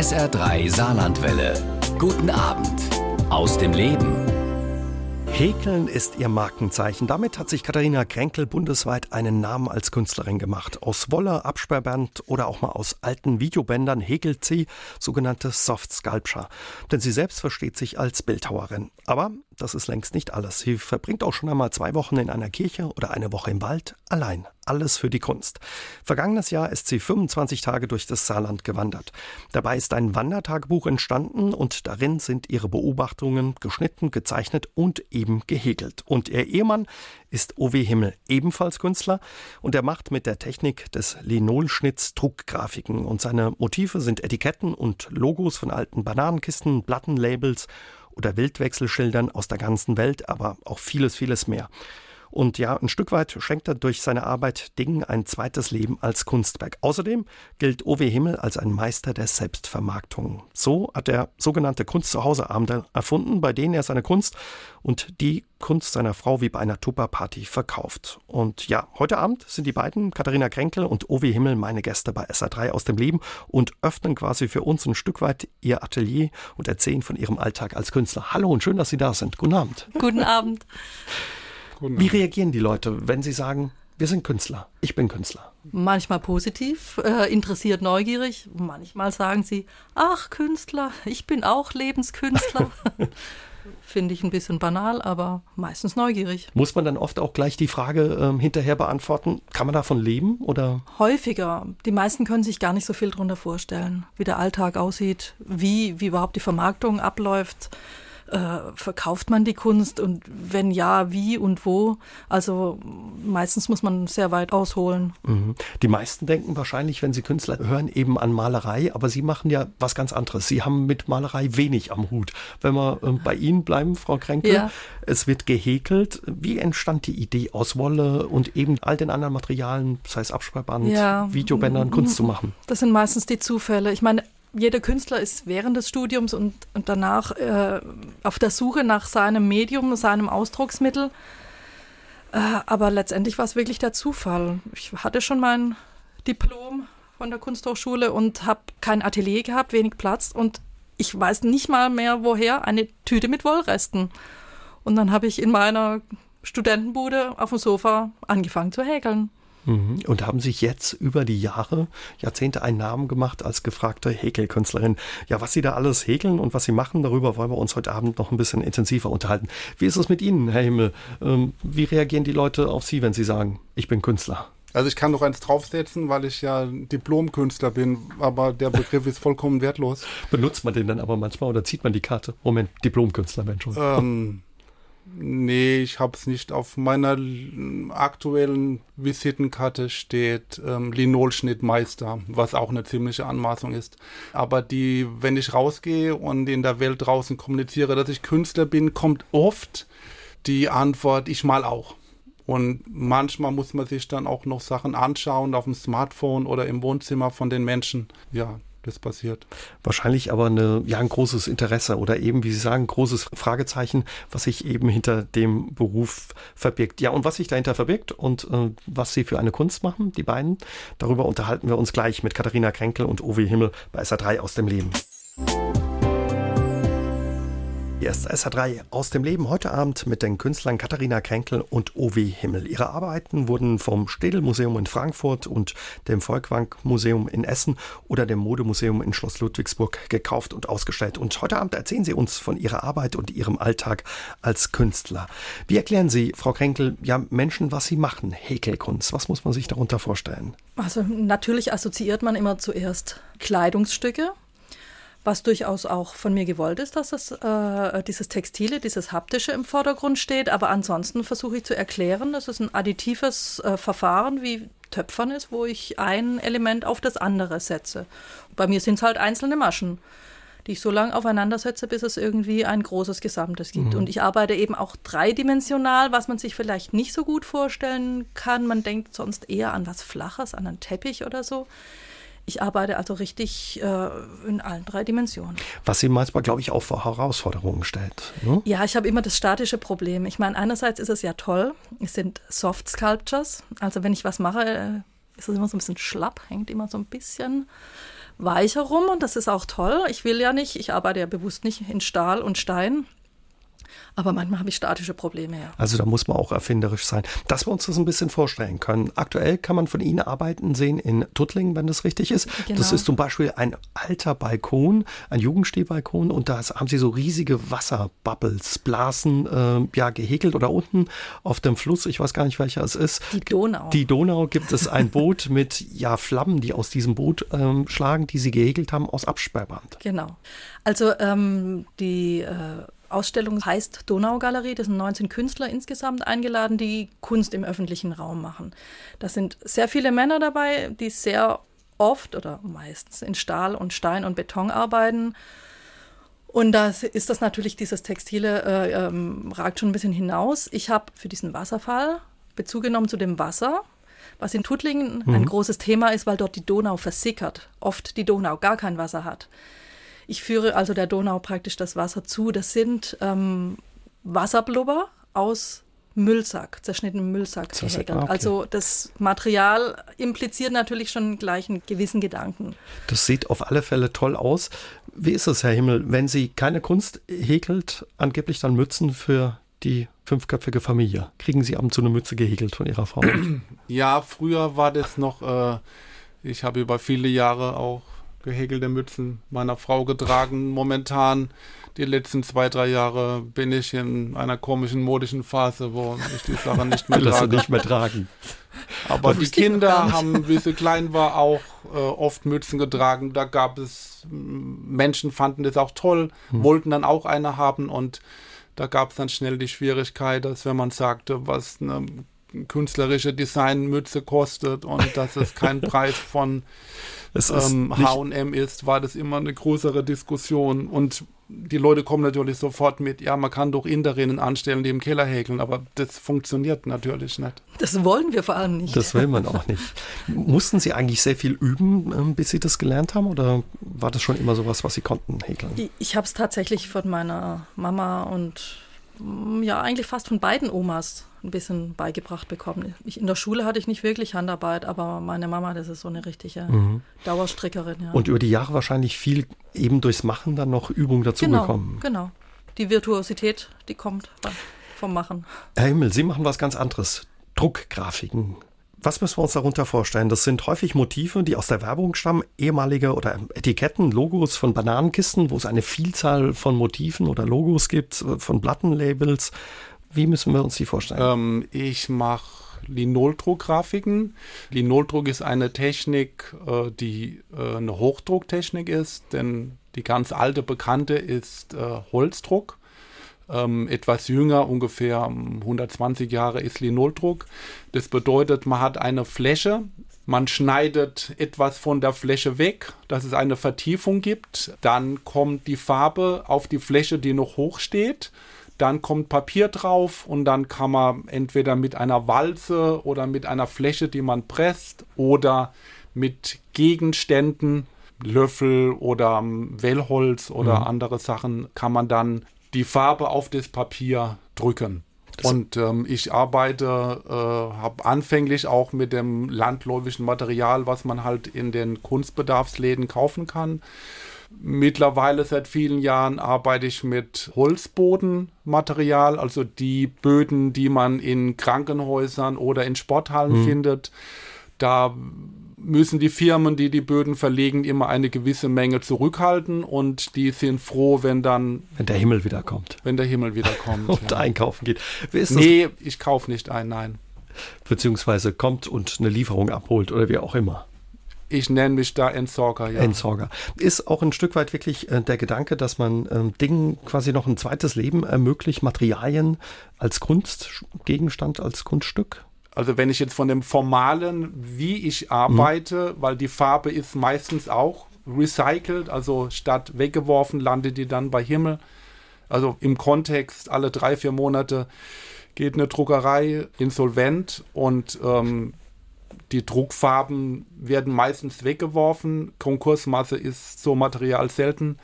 SR3 Saarlandwelle. Guten Abend aus dem Leben. Häkeln ist ihr Markenzeichen. Damit hat sich Katharina Kränkel bundesweit einen Namen als Künstlerin gemacht. Aus Wolle, Absperrband oder auch mal aus alten Videobändern häkelt sie sogenannte Soft Sculpture. Denn sie selbst versteht sich als Bildhauerin. Aber das ist längst nicht alles. Sie verbringt auch schon einmal zwei Wochen in einer Kirche oder eine Woche im Wald allein. Alles für die Kunst. Vergangenes Jahr ist sie 25 Tage durch das Saarland gewandert. Dabei ist ein Wandertagebuch entstanden und darin sind ihre Beobachtungen geschnitten, gezeichnet und eben gehäkelt. Und ihr Ehemann ist O.W. Himmel, ebenfalls Künstler und er macht mit der Technik des Linolschnitts Druckgrafiken und seine Motive sind Etiketten und Logos von alten Bananenkisten, Plattenlabels oder Wildwechselschildern aus der ganzen Welt, aber auch vieles, vieles mehr. Und ja, ein Stück weit schenkt er durch seine Arbeit Dingen ein zweites Leben als Kunstwerk. Außerdem gilt O.W. Himmel als ein Meister der Selbstvermarktung. So hat er sogenannte Kunst-zu-Hause-Abende erfunden, bei denen er seine Kunst und die Kunst seiner Frau wie bei einer Tupper-Party verkauft. Und ja, heute Abend sind die beiden, Katharina Kränkel und O.W. Himmel, meine Gäste bei SA3 aus dem Leben und öffnen quasi für uns ein Stück weit ihr Atelier und erzählen von ihrem Alltag als Künstler. Hallo und schön, dass Sie da sind. Guten Abend. Guten Abend. Wie reagieren die Leute, wenn sie sagen, wir sind Künstler, ich bin Künstler? Manchmal positiv, äh, interessiert, neugierig. Manchmal sagen sie, ach Künstler, ich bin auch Lebenskünstler. Finde ich ein bisschen banal, aber meistens neugierig. Muss man dann oft auch gleich die Frage ähm, hinterher beantworten, kann man davon leben oder? Häufiger. Die meisten können sich gar nicht so viel darunter vorstellen, wie der Alltag aussieht, wie, wie überhaupt die Vermarktung abläuft äh, verkauft man die Kunst und wenn ja, wie und wo? Also meistens muss man sehr weit ausholen. Mhm. Die meisten denken wahrscheinlich, wenn sie Künstler hören, eben an Malerei, aber sie machen ja was ganz anderes. Sie haben mit Malerei wenig am Hut. Wenn wir äh, bei Ihnen bleiben, Frau Kränkel, ja. es wird gehäkelt. Wie entstand die Idee aus Wolle und eben all den anderen Materialien, sei es Absperrband, ja. Videobändern, Kunst zu machen? Das sind meistens die Zufälle. Ich meine, jeder Künstler ist während des Studiums und, und danach äh, auf der Suche nach seinem Medium, seinem Ausdrucksmittel. Äh, aber letztendlich war es wirklich der Zufall. Ich hatte schon mein Diplom von der Kunsthochschule und habe kein Atelier gehabt, wenig Platz und ich weiß nicht mal mehr woher eine Tüte mit Wollresten. Und dann habe ich in meiner Studentenbude auf dem Sofa angefangen zu häkeln. Mhm. Und haben sich jetzt über die Jahre, Jahrzehnte einen Namen gemacht als gefragte Häkelkünstlerin. Ja, was Sie da alles häkeln und was Sie machen, darüber wollen wir uns heute Abend noch ein bisschen intensiver unterhalten. Wie ist es mit Ihnen, Herr Himmel? Ähm, wie reagieren die Leute auf Sie, wenn Sie sagen, ich bin Künstler? Also ich kann noch eins draufsetzen, weil ich ja Diplomkünstler bin, aber der Begriff ist vollkommen wertlos. Benutzt man den dann aber manchmal oder zieht man die Karte? Moment, Diplomkünstler, Mensch. Ähm, Nee, ich habe es nicht. Auf meiner aktuellen Visitenkarte steht ähm, Linolschnittmeister, was auch eine ziemliche Anmaßung ist. Aber die, wenn ich rausgehe und in der Welt draußen kommuniziere, dass ich Künstler bin, kommt oft die Antwort, ich mal auch. Und manchmal muss man sich dann auch noch Sachen anschauen auf dem Smartphone oder im Wohnzimmer von den Menschen. Ja, das passiert. Wahrscheinlich aber eine, ja, ein großes Interesse oder eben, wie Sie sagen, großes Fragezeichen, was sich eben hinter dem Beruf verbirgt. Ja, und was sich dahinter verbirgt und äh, was Sie für eine Kunst machen, die beiden, darüber unterhalten wir uns gleich mit Katharina Kränkel und Owe Himmel bei SA3 aus dem Leben. Hier ist SH3 aus dem Leben heute Abend mit den Künstlern Katharina Kränkel und Owe Himmel. Ihre Arbeiten wurden vom Städel Museum in Frankfurt und dem Volkwang Museum in Essen oder dem Modemuseum in Schloss Ludwigsburg gekauft und ausgestellt. Und heute Abend erzählen Sie uns von Ihrer Arbeit und Ihrem Alltag als Künstler. Wie erklären Sie, Frau Kränkel, ja Menschen, was Sie machen? Häkelkunst, was muss man sich darunter vorstellen? Also natürlich assoziiert man immer zuerst Kleidungsstücke was durchaus auch von mir gewollt ist, dass es, äh, dieses Textile, dieses Haptische im Vordergrund steht. Aber ansonsten versuche ich zu erklären, dass es ein additives äh, Verfahren wie Töpfern ist, wo ich ein Element auf das andere setze. Bei mir sind es halt einzelne Maschen die ich so lange aufeinander setze, bis es irgendwie ein großes Gesamtes gibt. Mhm. Und ich arbeite eben auch dreidimensional, was man sich vielleicht nicht so gut vorstellen kann. Man denkt sonst eher an was Flaches, an einen Teppich oder so. Ich arbeite also richtig äh, in allen drei Dimensionen. Was Sie manchmal, glaube ich, auch vor Herausforderungen stellt. Ne? Ja, ich habe immer das statische Problem. Ich meine, einerseits ist es ja toll, es sind Soft Sculptures. Also wenn ich was mache, ist es immer so ein bisschen schlapp, hängt immer so ein bisschen weicher rum und das ist auch toll. Ich will ja nicht, ich arbeite ja bewusst nicht in Stahl und Stein. Aber manchmal habe ich statische Probleme. Ja. Also da muss man auch erfinderisch sein. Dass wir uns das ein bisschen vorstellen können. Aktuell kann man von Ihnen arbeiten sehen in Tuttlingen, wenn das richtig ist. Genau. Das ist zum Beispiel ein alter Balkon, ein Jugendstilbalkon und da haben Sie so riesige Wasserbubbles, Blasen äh, ja, gehäkelt oder unten auf dem Fluss, ich weiß gar nicht welcher es ist. Die Donau. Die Donau gibt es ein Boot mit ja, Flammen, die aus diesem Boot ähm, schlagen, die Sie gehäkelt haben aus Absperrband. Genau. Also ähm, die äh, Ausstellung heißt Donaugalerie. Das sind 19 Künstler insgesamt eingeladen, die Kunst im öffentlichen Raum machen. Da sind sehr viele Männer dabei, die sehr oft oder meistens in Stahl und Stein und Beton arbeiten. Und da ist das natürlich, dieses Textile äh, ähm, ragt schon ein bisschen hinaus. Ich habe für diesen Wasserfall Bezug genommen zu dem Wasser, was in Tuttlingen mhm. ein großes Thema ist, weil dort die Donau versickert. Oft die Donau gar kein Wasser hat. Ich führe also der Donau praktisch das Wasser zu. Das sind ähm, Wasserblubber aus Müllsack, zerschnittenem Müllsack gehäkelt. Okay. Also das Material impliziert natürlich schon gleich einen gewissen Gedanken. Das sieht auf alle Fälle toll aus. Wie ist es, Herr Himmel, wenn Sie keine Kunst häkelt, angeblich dann Mützen für die fünfköpfige Familie? Kriegen Sie ab und zu eine Mütze gehäkelt von Ihrer Frau? Ja, früher war das noch, äh, ich habe über viele Jahre auch gehäkelte Mützen meiner Frau getragen. Momentan, die letzten zwei, drei Jahre, bin ich in einer komischen modischen Phase, wo ich die Sache nicht mehr trage. nicht mehr tragen. Aber die Kinder haben, wie sie klein war, auch äh, oft Mützen getragen. Da gab es Menschen, fanden das auch toll, hm. wollten dann auch eine haben und da gab es dann schnell die Schwierigkeit, dass wenn man sagte, was eine künstlerische Designmütze kostet und dass es kein Preis von ähm, H&M ist, war das immer eine größere Diskussion und die Leute kommen natürlich sofort mit, ja, man kann doch Inderinnen anstellen, die im Keller häkeln, aber das funktioniert natürlich nicht. Das wollen wir vor allem nicht. Das will man auch nicht. Mussten Sie eigentlich sehr viel üben, ähm, bis Sie das gelernt haben oder war das schon immer sowas, was Sie konnten häkeln? Ich, ich habe es tatsächlich von meiner Mama und mm, ja, eigentlich fast von beiden Omas ein bisschen beigebracht bekommen. Ich, in der Schule hatte ich nicht wirklich Handarbeit, aber meine Mama, das ist so eine richtige mhm. Dauerstrickerin. Ja. Und über die Jahre wahrscheinlich viel eben durchs Machen dann noch Übung dazu genau, bekommen. Genau. Die Virtuosität, die kommt vom Machen. Herr Himmel, Sie machen was ganz anderes. Druckgrafiken. Was müssen wir uns darunter vorstellen? Das sind häufig Motive, die aus der Werbung stammen, ehemalige oder Etiketten, Logos von Bananenkisten, wo es eine Vielzahl von Motiven oder Logos gibt, von Plattenlabels. Wie müssen wir uns die vorstellen? Ähm, ich mache Linoldruckgrafiken. Linoldruck ist eine Technik, äh, die äh, eine Hochdrucktechnik ist, denn die ganz alte bekannte ist äh, Holzdruck. Ähm, etwas jünger, ungefähr 120 Jahre ist Linoldruck. Das bedeutet, man hat eine Fläche, man schneidet etwas von der Fläche weg, dass es eine Vertiefung gibt. Dann kommt die Farbe auf die Fläche, die noch hoch steht dann kommt Papier drauf und dann kann man entweder mit einer Walze oder mit einer Fläche, die man presst, oder mit Gegenständen, Löffel oder Wellholz oder mhm. andere Sachen, kann man dann die Farbe auf das Papier drücken. Und ähm, ich arbeite, äh, habe anfänglich auch mit dem landläufischen Material, was man halt in den Kunstbedarfsläden kaufen kann. Mittlerweile seit vielen Jahren arbeite ich mit Holzbodenmaterial, also die Böden, die man in Krankenhäusern oder in Sporthallen mhm. findet. Da müssen die Firmen, die die Böden verlegen, immer eine gewisse Menge zurückhalten und die sind froh, wenn dann. Wenn der Himmel wiederkommt. Wenn der Himmel wiederkommt. und ja. einkaufen geht. nee, ich kaufe nicht ein, nein. Beziehungsweise kommt und eine Lieferung abholt oder wie auch immer. Ich nenne mich da Entsorger, ja. Entsorger. Ist auch ein Stück weit wirklich äh, der Gedanke, dass man ähm, Dingen quasi noch ein zweites Leben ermöglicht, Materialien als Kunstgegenstand, als Kunststück? Also wenn ich jetzt von dem formalen, wie ich arbeite, mhm. weil die Farbe ist meistens auch recycelt, also statt weggeworfen landet die dann bei Himmel. Also im Kontext alle drei, vier Monate geht eine Druckerei insolvent und ähm, die Druckfarben werden meistens weggeworfen. Konkursmasse ist so Material selten.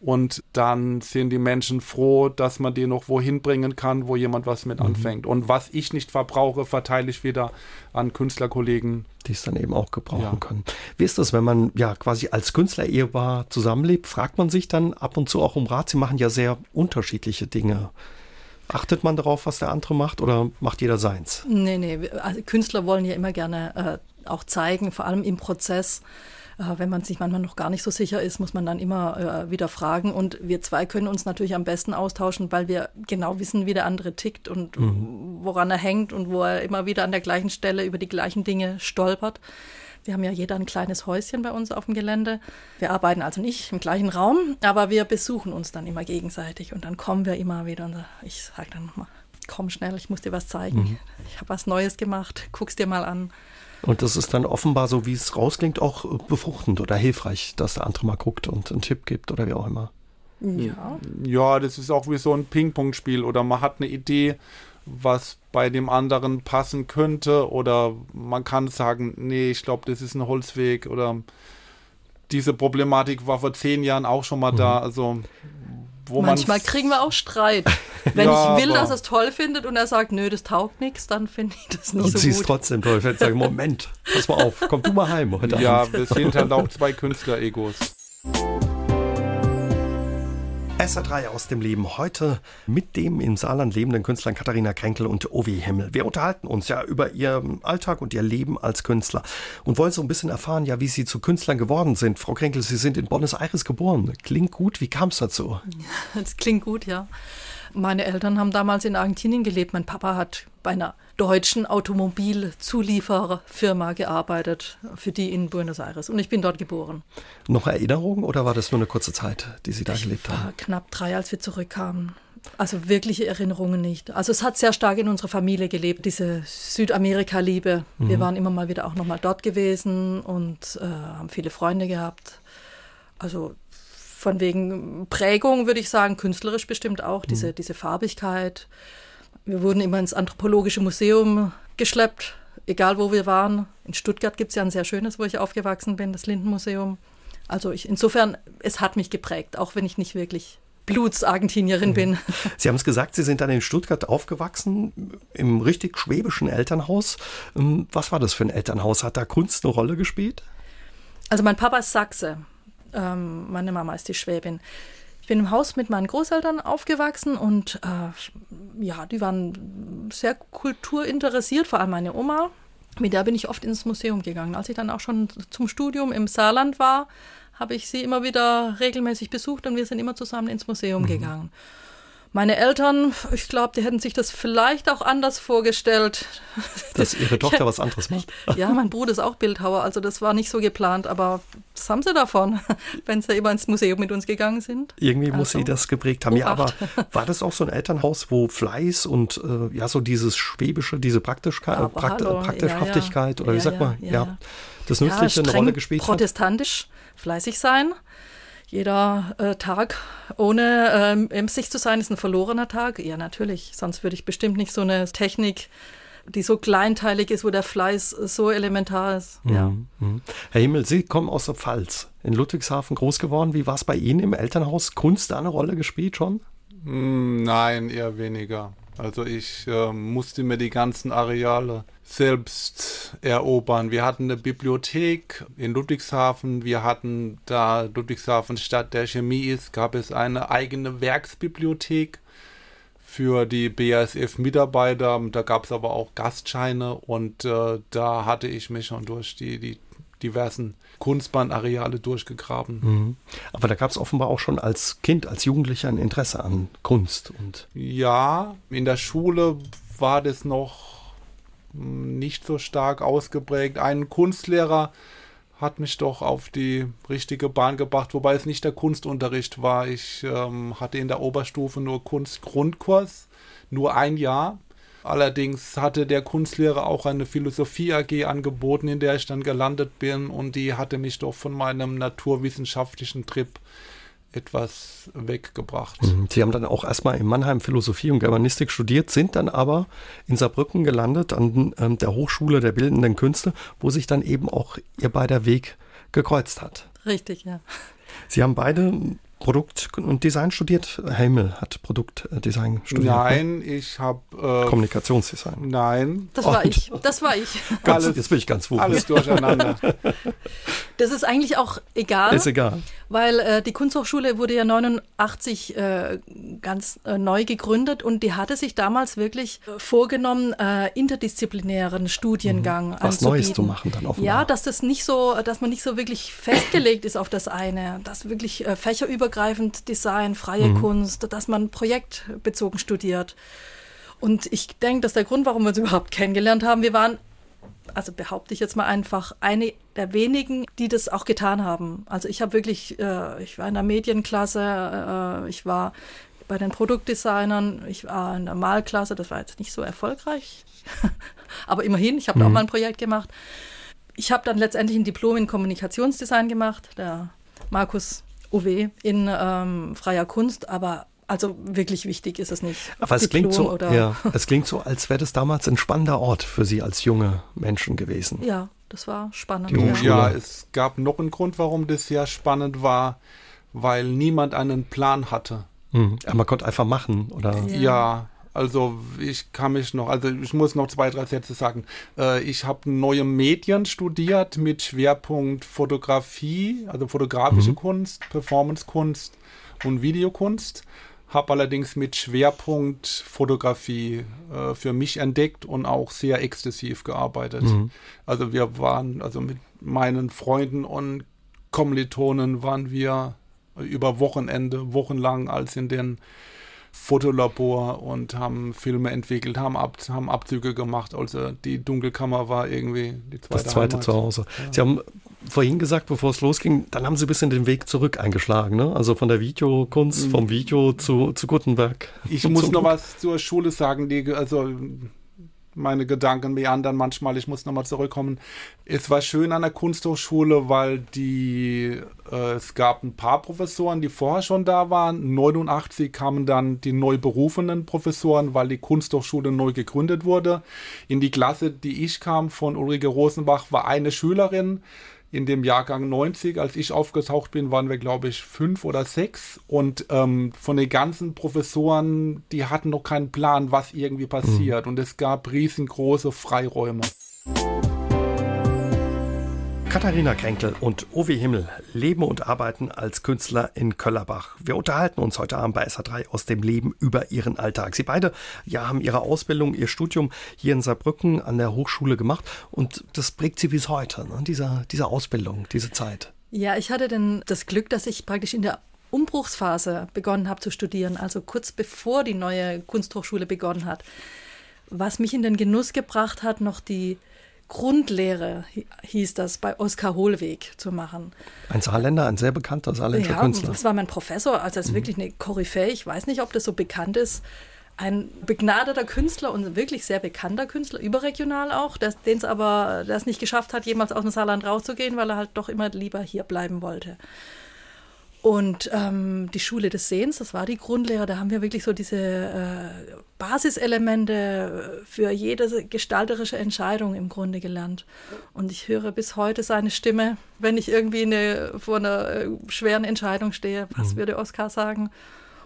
und dann sind die Menschen froh, dass man die noch wohin bringen kann, wo jemand was mit mhm. anfängt. Und was ich nicht verbrauche, verteile ich wieder an Künstlerkollegen. Die es dann eben auch gebrauchen ja. können. Wie ist das, wenn man ja quasi als Künstler-Ehepaar zusammenlebt? Fragt man sich dann ab und zu auch um Rat? Sie machen ja sehr unterschiedliche Dinge. Achtet man darauf, was der andere macht oder macht jeder seins? Nee, nee. Also Künstler wollen ja immer gerne äh, auch zeigen, vor allem im Prozess äh, wenn man sich manchmal noch gar nicht so sicher ist, muss man dann immer äh, wieder fragen. Und wir zwei können uns natürlich am besten austauschen, weil wir genau wissen, wie der andere tickt und mhm. woran er hängt und wo er immer wieder an der gleichen Stelle über die gleichen Dinge stolpert. Wir haben ja jeder ein kleines Häuschen bei uns auf dem Gelände. Wir arbeiten also nicht im gleichen Raum, aber wir besuchen uns dann immer gegenseitig und dann kommen wir immer wieder und ich sage dann nochmal, komm schnell, ich muss dir was zeigen. Mhm. Ich habe was Neues gemacht, guck's dir mal an. Und das ist dann offenbar, so wie es rausklingt, auch befruchtend oder hilfreich, dass der andere mal guckt und einen Tipp gibt oder wie auch immer. Ja. Ja, das ist auch wie so ein Ping-Pong-Spiel oder man hat eine Idee, was bei dem anderen passen könnte oder man kann sagen, nee, ich glaube, das ist ein Holzweg oder diese Problematik war vor zehn Jahren auch schon mal mhm. da. Also wo Manchmal kriegen wir auch Streit. Wenn ja, ich will, dass er es toll findet und er sagt, nö, das taugt nichts, dann finde ich das nicht und so gut. Und sie es trotzdem toll. Ich sage, Moment, pass mal auf, komm du mal heim heute Ja, Abend. wir sind halt auch zwei Künstler-Egos. SR3 aus dem Leben heute mit dem im Saarland lebenden Künstlern Katharina Kränkel und Ovi Himmel. Wir unterhalten uns ja über ihr Alltag und ihr Leben als Künstler und wollen so ein bisschen erfahren, ja, wie sie zu Künstlern geworden sind. Frau Kränkel, Sie sind in Buenos Aires geboren. Klingt gut. Wie kam es dazu? Das klingt gut, ja. Meine Eltern haben damals in Argentinien gelebt. Mein Papa hat bei einer deutschen Automobilzuliefererfirma gearbeitet, für die in Buenos Aires. Und ich bin dort geboren. Noch Erinnerungen oder war das nur eine kurze Zeit, die Sie da ich gelebt haben? Knapp drei, als wir zurückkamen. Also wirkliche Erinnerungen nicht. Also es hat sehr stark in unserer Familie gelebt, diese Südamerika-Liebe. Mhm. Wir waren immer mal wieder auch nochmal dort gewesen und äh, haben viele Freunde gehabt. Also von wegen Prägung würde ich sagen, künstlerisch bestimmt auch, diese, mhm. diese Farbigkeit. Wir wurden immer ins Anthropologische Museum geschleppt, egal wo wir waren. In Stuttgart gibt es ja ein sehr schönes, wo ich aufgewachsen bin, das Lindenmuseum. Also ich, insofern, es hat mich geprägt, auch wenn ich nicht wirklich Blutsargentinierin mhm. bin. Sie haben es gesagt, Sie sind dann in Stuttgart aufgewachsen, im richtig schwäbischen Elternhaus. Ähm, was war das für ein Elternhaus? Hat da Kunst eine Rolle gespielt? Also mein Papa ist Sachse. Ähm, meine Mama ist die Schwäbin. Ich bin im Haus mit meinen Großeltern aufgewachsen und äh, ja, die waren sehr kulturinteressiert, vor allem meine Oma. Mit der bin ich oft ins Museum gegangen. Als ich dann auch schon zum Studium im Saarland war, habe ich sie immer wieder regelmäßig besucht und wir sind immer zusammen ins Museum mhm. gegangen. Meine Eltern, ich glaube, die hätten sich das vielleicht auch anders vorgestellt. Dass ihre Tochter was anderes macht. Ja, mein Bruder ist auch Bildhauer, also das war nicht so geplant, aber das haben sie davon, wenn sie immer ins Museum mit uns gegangen sind. Irgendwie also, muss sie das geprägt haben. Ja, aber war das auch so ein Elternhaus, wo Fleiß und äh, ja, so dieses Schwäbische, diese Praktischkeit, äh, Prakt hallo, Praktischhaftigkeit ja, ja. oder wie ja, sagt man, ja, das Nützliche eine Rolle gespielt protestantisch fleißig sein jeder äh, Tag ohne ähm, emsig zu sein ist ein verlorener Tag. Ja, natürlich. Sonst würde ich bestimmt nicht so eine Technik, die so kleinteilig ist, wo der Fleiß so elementar ist. Mhm. Ja. Mhm. Herr Himmel, Sie kommen aus der Pfalz, in Ludwigshafen groß geworden. Wie war es bei Ihnen im Elternhaus? Kunst da eine Rolle gespielt schon? Hm, nein, eher weniger. Also ich äh, musste mir die ganzen Areale selbst erobern. Wir hatten eine Bibliothek in Ludwigshafen. Wir hatten, da Ludwigshafen Stadt der Chemie ist, gab es eine eigene Werksbibliothek für die BASF-Mitarbeiter. Da gab es aber auch Gastscheine und äh, da hatte ich mich schon durch die, die diversen Kunstbahnareale durchgegraben. Mhm. Aber da gab es offenbar auch schon als Kind, als Jugendlicher ein Interesse an Kunst. Und ja, in der Schule war das noch nicht so stark ausgeprägt. Ein Kunstlehrer hat mich doch auf die richtige Bahn gebracht, wobei es nicht der Kunstunterricht war. Ich ähm, hatte in der Oberstufe nur Kunstgrundkurs, nur ein Jahr. Allerdings hatte der Kunstlehrer auch eine Philosophie AG angeboten, in der ich dann gelandet bin und die hatte mich doch von meinem naturwissenschaftlichen Trip etwas weggebracht. Mhm. Sie haben dann auch erstmal in Mannheim Philosophie und Germanistik studiert, sind dann aber in Saarbrücken gelandet an ähm, der Hochschule der Bildenden Künste, wo sich dann eben auch ihr beider Weg gekreuzt hat. Richtig, ja. Sie haben beide Produkt- und Design studiert? Himmel hat Produktdesign studiert. Ne? Nein, ne? ich habe äh, Kommunikationsdesign. Nein. Das war und ich. Das war ich. Ganz, alles, jetzt bin ich ganz wohl. Alles durcheinander. Das ist eigentlich auch egal. Ist egal. Weil äh, die Kunsthochschule wurde ja 89 äh, ganz äh, neu gegründet und die hatte sich damals wirklich äh, vorgenommen, äh, interdisziplinären Studiengang mhm. Was anzubieten. Neues zu machen dann offenbar. Ja, dass das nicht so, dass man nicht so wirklich festgelegt ist auf das eine, dass wirklich äh, fächerübergreifend Design, freie mhm. Kunst, dass man projektbezogen studiert. Und ich denke, dass der Grund, warum wir uns überhaupt kennengelernt haben, wir waren also behaupte ich jetzt mal einfach, eine der wenigen, die das auch getan haben. Also ich habe wirklich, äh, ich war in der Medienklasse, äh, ich war bei den Produktdesignern, ich war in der Malklasse, das war jetzt nicht so erfolgreich, aber immerhin, ich habe mhm. auch mal ein Projekt gemacht. Ich habe dann letztendlich ein Diplom in Kommunikationsdesign gemacht, der Markus Uwe in ähm, freier Kunst, aber also wirklich wichtig ist es nicht. Aber es klingt so, ja, es klingt so, als wäre das damals ein spannender Ort für Sie als junge Menschen gewesen. Ja, das war spannend. Ja. ja, es gab noch einen Grund, warum das sehr spannend war, weil niemand einen Plan hatte. Mhm. Ja, man konnte einfach machen, oder? Ja. ja. Also ich kann mich noch, also ich muss noch zwei, drei Sätze sagen. Äh, ich habe neue Medien studiert mit Schwerpunkt Fotografie, also fotografische mhm. Kunst, Performancekunst und Videokunst habe allerdings mit Schwerpunkt Fotografie äh, für mich entdeckt und auch sehr exzessiv gearbeitet. Mhm. Also wir waren, also mit meinen Freunden und Kommilitonen waren wir über Wochenende, wochenlang als in den Fotolabor und haben Filme entwickelt, haben, Ab haben Abzüge gemacht. Also die Dunkelkammer war irgendwie die zweite Das zweite Heimat. Zuhause. Ja. Sie haben vorhin gesagt, bevor es losging, dann haben Sie ein bisschen den Weg zurück eingeschlagen, ne? Also von der Videokunst, vom Video zu, zu Gutenberg. Ich muss noch was zur Schule sagen, die, also meine Gedanken meandern manchmal, ich muss nochmal zurückkommen. Es war schön an der Kunsthochschule, weil die, äh, es gab ein paar Professoren, die vorher schon da waren. 89 kamen dann die neu berufenen Professoren, weil die Kunsthochschule neu gegründet wurde. In die Klasse, die ich kam, von Ulrike Rosenbach, war eine Schülerin in dem Jahrgang 90, als ich aufgetaucht bin, waren wir, glaube ich, fünf oder sechs. Und ähm, von den ganzen Professoren, die hatten noch keinen Plan, was irgendwie passiert. Mhm. Und es gab riesengroße Freiräume. Katharina Kränkel und Ovi Himmel leben und arbeiten als Künstler in Köllerbach. Wir unterhalten uns heute Abend bei SA3 aus dem Leben über ihren Alltag. Sie beide ja, haben ihre Ausbildung, ihr Studium hier in Saarbrücken an der Hochschule gemacht und das prägt sie bis heute, ne? diese, diese Ausbildung, diese Zeit. Ja, ich hatte denn das Glück, dass ich praktisch in der Umbruchsphase begonnen habe zu studieren, also kurz bevor die neue Kunsthochschule begonnen hat. Was mich in den Genuss gebracht hat, noch die Grundlehre hieß das, bei Oskar Hohlweg zu machen. Ein Saarländer, ein sehr bekannter saarländischer ja, Künstler. Das war mein Professor, also das ist mhm. wirklich eine Koryphäe. Ich weiß nicht, ob das so bekannt ist. Ein begnadeter Künstler und wirklich sehr bekannter Künstler, überregional auch, den es aber es nicht geschafft hat, jemals aus dem Saarland rauszugehen, weil er halt doch immer lieber hier bleiben wollte. Und ähm, die Schule des Sehens, das war die Grundlehre, da haben wir wirklich so diese äh, Basiselemente für jede gestalterische Entscheidung im Grunde gelernt. Und ich höre bis heute seine Stimme, wenn ich irgendwie eine, vor einer äh, schweren Entscheidung stehe. Was mhm. würde Oskar sagen?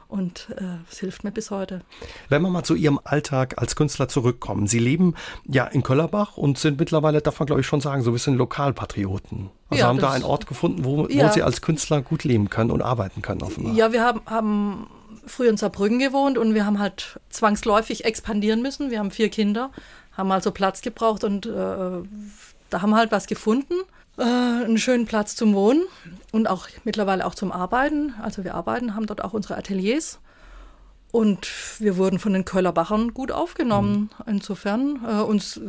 Und äh, es hilft mir bis heute. Wenn wir mal zu Ihrem Alltag als Künstler zurückkommen. Sie leben ja in Köllerbach und sind mittlerweile, darf man glaube ich schon sagen, so ein bisschen Lokalpatrioten. Also ja, haben da einen Ort gefunden, wo, ja. wo Sie als Künstler gut leben können und arbeiten können offenbar. Ja, wir haben, haben früher in Saarbrücken gewohnt und wir haben halt zwangsläufig expandieren müssen. Wir haben vier Kinder, haben also Platz gebraucht und äh, da haben wir halt was gefunden äh, einen schönen Platz zum Wohnen und auch mittlerweile auch zum Arbeiten. Also wir arbeiten, haben dort auch unsere Ateliers. Und wir wurden von den Köllerbachern gut aufgenommen. Mhm. Insofern, äh, uns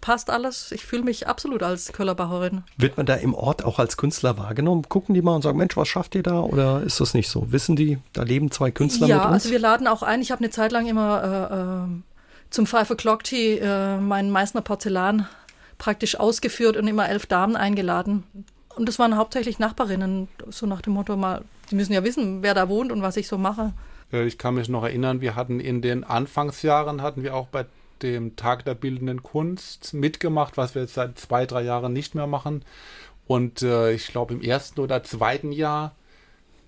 passt alles. Ich fühle mich absolut als Köllerbacherin. Wird man da im Ort auch als Künstler wahrgenommen? Gucken die mal und sagen, Mensch, was schafft ihr da? Oder ist das nicht so? Wissen die, da leben zwei Künstler ja, mit uns? Ja, also wir laden auch ein. Ich habe eine Zeit lang immer äh, äh, zum Five O'Clock Tea äh, meinen Meißner Porzellan praktisch ausgeführt und immer elf Damen eingeladen. Und das waren hauptsächlich Nachbarinnen, so nach dem Motto mal, die müssen ja wissen, wer da wohnt und was ich so mache. Äh, ich kann mich noch erinnern, wir hatten in den Anfangsjahren, hatten wir auch bei dem Tag der bildenden Kunst mitgemacht, was wir jetzt seit zwei, drei Jahren nicht mehr machen. Und äh, ich glaube, im ersten oder zweiten Jahr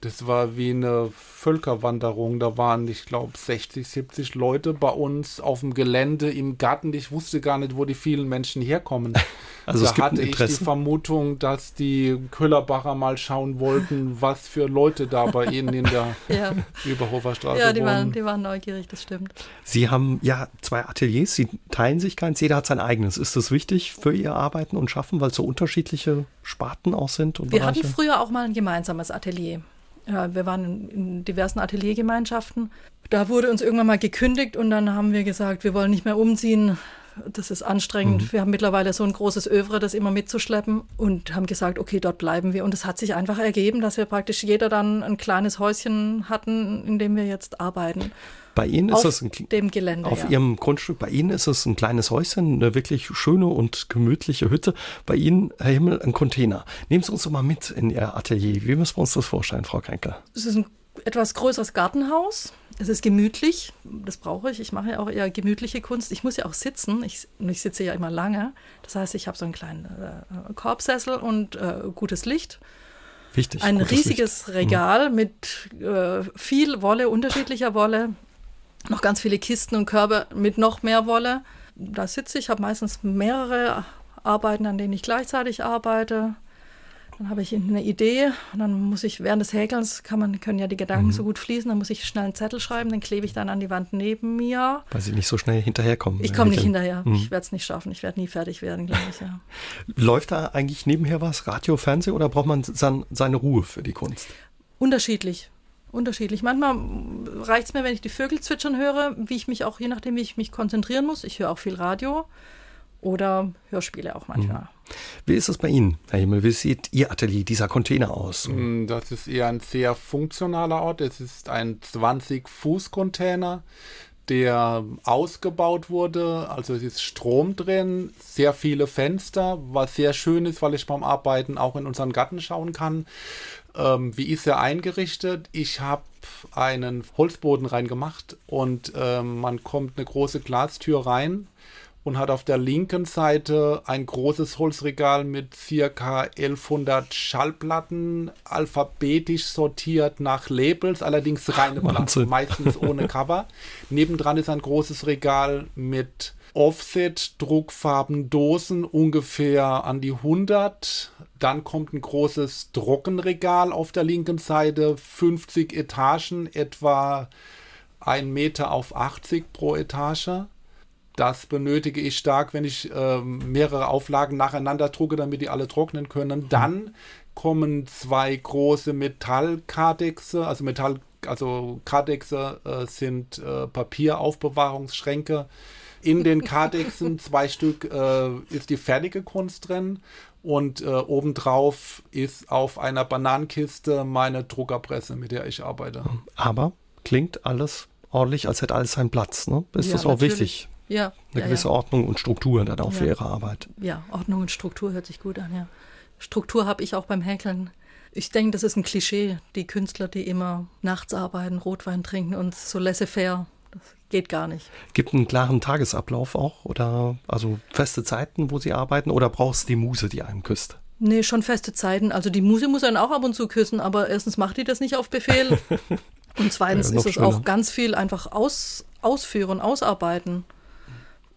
Das war wie eine Völkerwanderung. Da waren, ich glaube, 60, 70 Leute bei uns auf dem Gelände im Garten. Ich wusste gar nicht, wo die vielen Menschen herkommen. Also da hatte ich die Vermutung, dass die Köllerbacher mal schauen wollten, was für Leute da bei ihnen in der ja. Überhofer Straße Ja, die waren, die waren neugierig, das stimmt. Sie haben ja zwei Ateliers, Sie teilen sich keins, jeder hat sein eigenes. Ist das wichtig für Ihr Arbeiten und Schaffen, weil es so unterschiedliche Sparten auch sind? Und Wir Bereiche? hatten früher auch mal ein gemeinsames Atelier. Ja, wir waren in, in diversen Ateliergemeinschaften. Da wurde uns irgendwann mal gekündigt und dann haben wir gesagt, wir wollen nicht mehr umziehen. Das ist anstrengend. Mhm. Wir haben mittlerweile so ein großes Övre, das immer mitzuschleppen und haben gesagt, okay, dort bleiben wir. Und es hat sich einfach ergeben, dass wir praktisch jeder dann ein kleines Häuschen hatten, in dem wir jetzt arbeiten. Bei Ihnen ist auf es ein, dem Gelände. Auf ja. Ihrem Grundstück, bei Ihnen ist es ein kleines Häuschen, eine wirklich schöne und gemütliche Hütte. Bei Ihnen, Herr Himmel, ein Container. Nehmen Sie uns doch mal mit in Ihr Atelier. Wie müssen wir uns das vorstellen, Frau Kränkel? Es ist ein etwas größeres Gartenhaus. Es ist gemütlich. Das brauche ich. Ich mache ja auch eher gemütliche Kunst. Ich muss ja auch sitzen. Ich, ich sitze ja immer lange. Das heißt, ich habe so einen kleinen äh, Korbsessel und äh, gutes Licht. Wichtig. Ein riesiges Licht. Regal mhm. mit äh, viel Wolle, unterschiedlicher Wolle noch ganz viele Kisten und Körbe mit noch mehr Wolle. Da sitze ich, habe meistens mehrere Arbeiten, an denen ich gleichzeitig arbeite. Dann habe ich eine Idee und dann muss ich während des Häkelns kann man können ja die Gedanken mhm. so gut fließen, dann muss ich schnell einen Zettel schreiben, den klebe ich dann an die Wand neben mir. Weil sie nicht so schnell hinterherkommen. Ich komme nicht hinterher. Mhm. Ich werde es nicht schaffen. Ich werde nie fertig werden, glaube ich. Ja. Läuft da eigentlich nebenher was, Radio, Fernsehen oder braucht man seine Ruhe für die Kunst? Unterschiedlich unterschiedlich. Manchmal reicht es mir, wenn ich die Vögel zwitschern höre, wie ich mich auch, je nachdem, wie ich mich konzentrieren muss. Ich höre auch viel Radio oder Hörspiele auch manchmal. Mhm. Wie ist es bei Ihnen, Herr Himmel? Wie sieht Ihr Atelier, dieser Container aus? Mm, das ist eher ein sehr funktionaler Ort. Es ist ein 20-Fuß-Container, der ausgebaut wurde. Also es ist Strom drin, sehr viele Fenster, was sehr schön ist, weil ich beim Arbeiten auch in unseren Garten schauen kann. Ähm, wie ist er eingerichtet? Ich habe einen Holzboden reingemacht und ähm, man kommt eine große Glastür rein und hat auf der linken Seite ein großes Holzregal mit circa 1100 Schallplatten, alphabetisch sortiert nach Labels, allerdings reine Platten, meistens ohne Cover. Nebendran ist ein großes Regal mit Offset-Druckfarben Dosen ungefähr an die 100. Dann kommt ein großes Trockenregal auf der linken Seite, 50 Etagen, etwa 1 Meter auf 80 pro Etage. Das benötige ich stark, wenn ich äh, mehrere Auflagen nacheinander drucke, damit die alle trocknen können. Dann kommen zwei große Metallkardexe, also Metall, also Kardexe äh, sind äh, Papieraufbewahrungsschränke in den Kardexen, zwei Stück, äh, ist die fertige Kunst drin und äh, obendrauf ist auf einer Bananenkiste meine Druckerpresse, mit der ich arbeite. Aber klingt alles ordentlich, als hätte alles seinen Platz. Ne? Ist ja, das auch natürlich. wichtig? Ja. Eine ja, gewisse ja. Ordnung und Struktur dann auch ja. für Ihre Arbeit. Ja, Ordnung und Struktur hört sich gut an, ja. Struktur habe ich auch beim Häkeln. Ich denke, das ist ein Klischee, die Künstler, die immer nachts arbeiten, Rotwein trinken und so laissez-faire. Das geht gar nicht. Gibt einen klaren Tagesablauf auch oder also feste Zeiten, wo Sie arbeiten oder brauchst du die Muse, die einen küsst? Nee, schon feste Zeiten. Also die Muse muss einen auch ab und zu küssen, aber erstens macht die das nicht auf Befehl und zweitens ja, ist es schöner. auch ganz viel einfach aus, ausführen, ausarbeiten,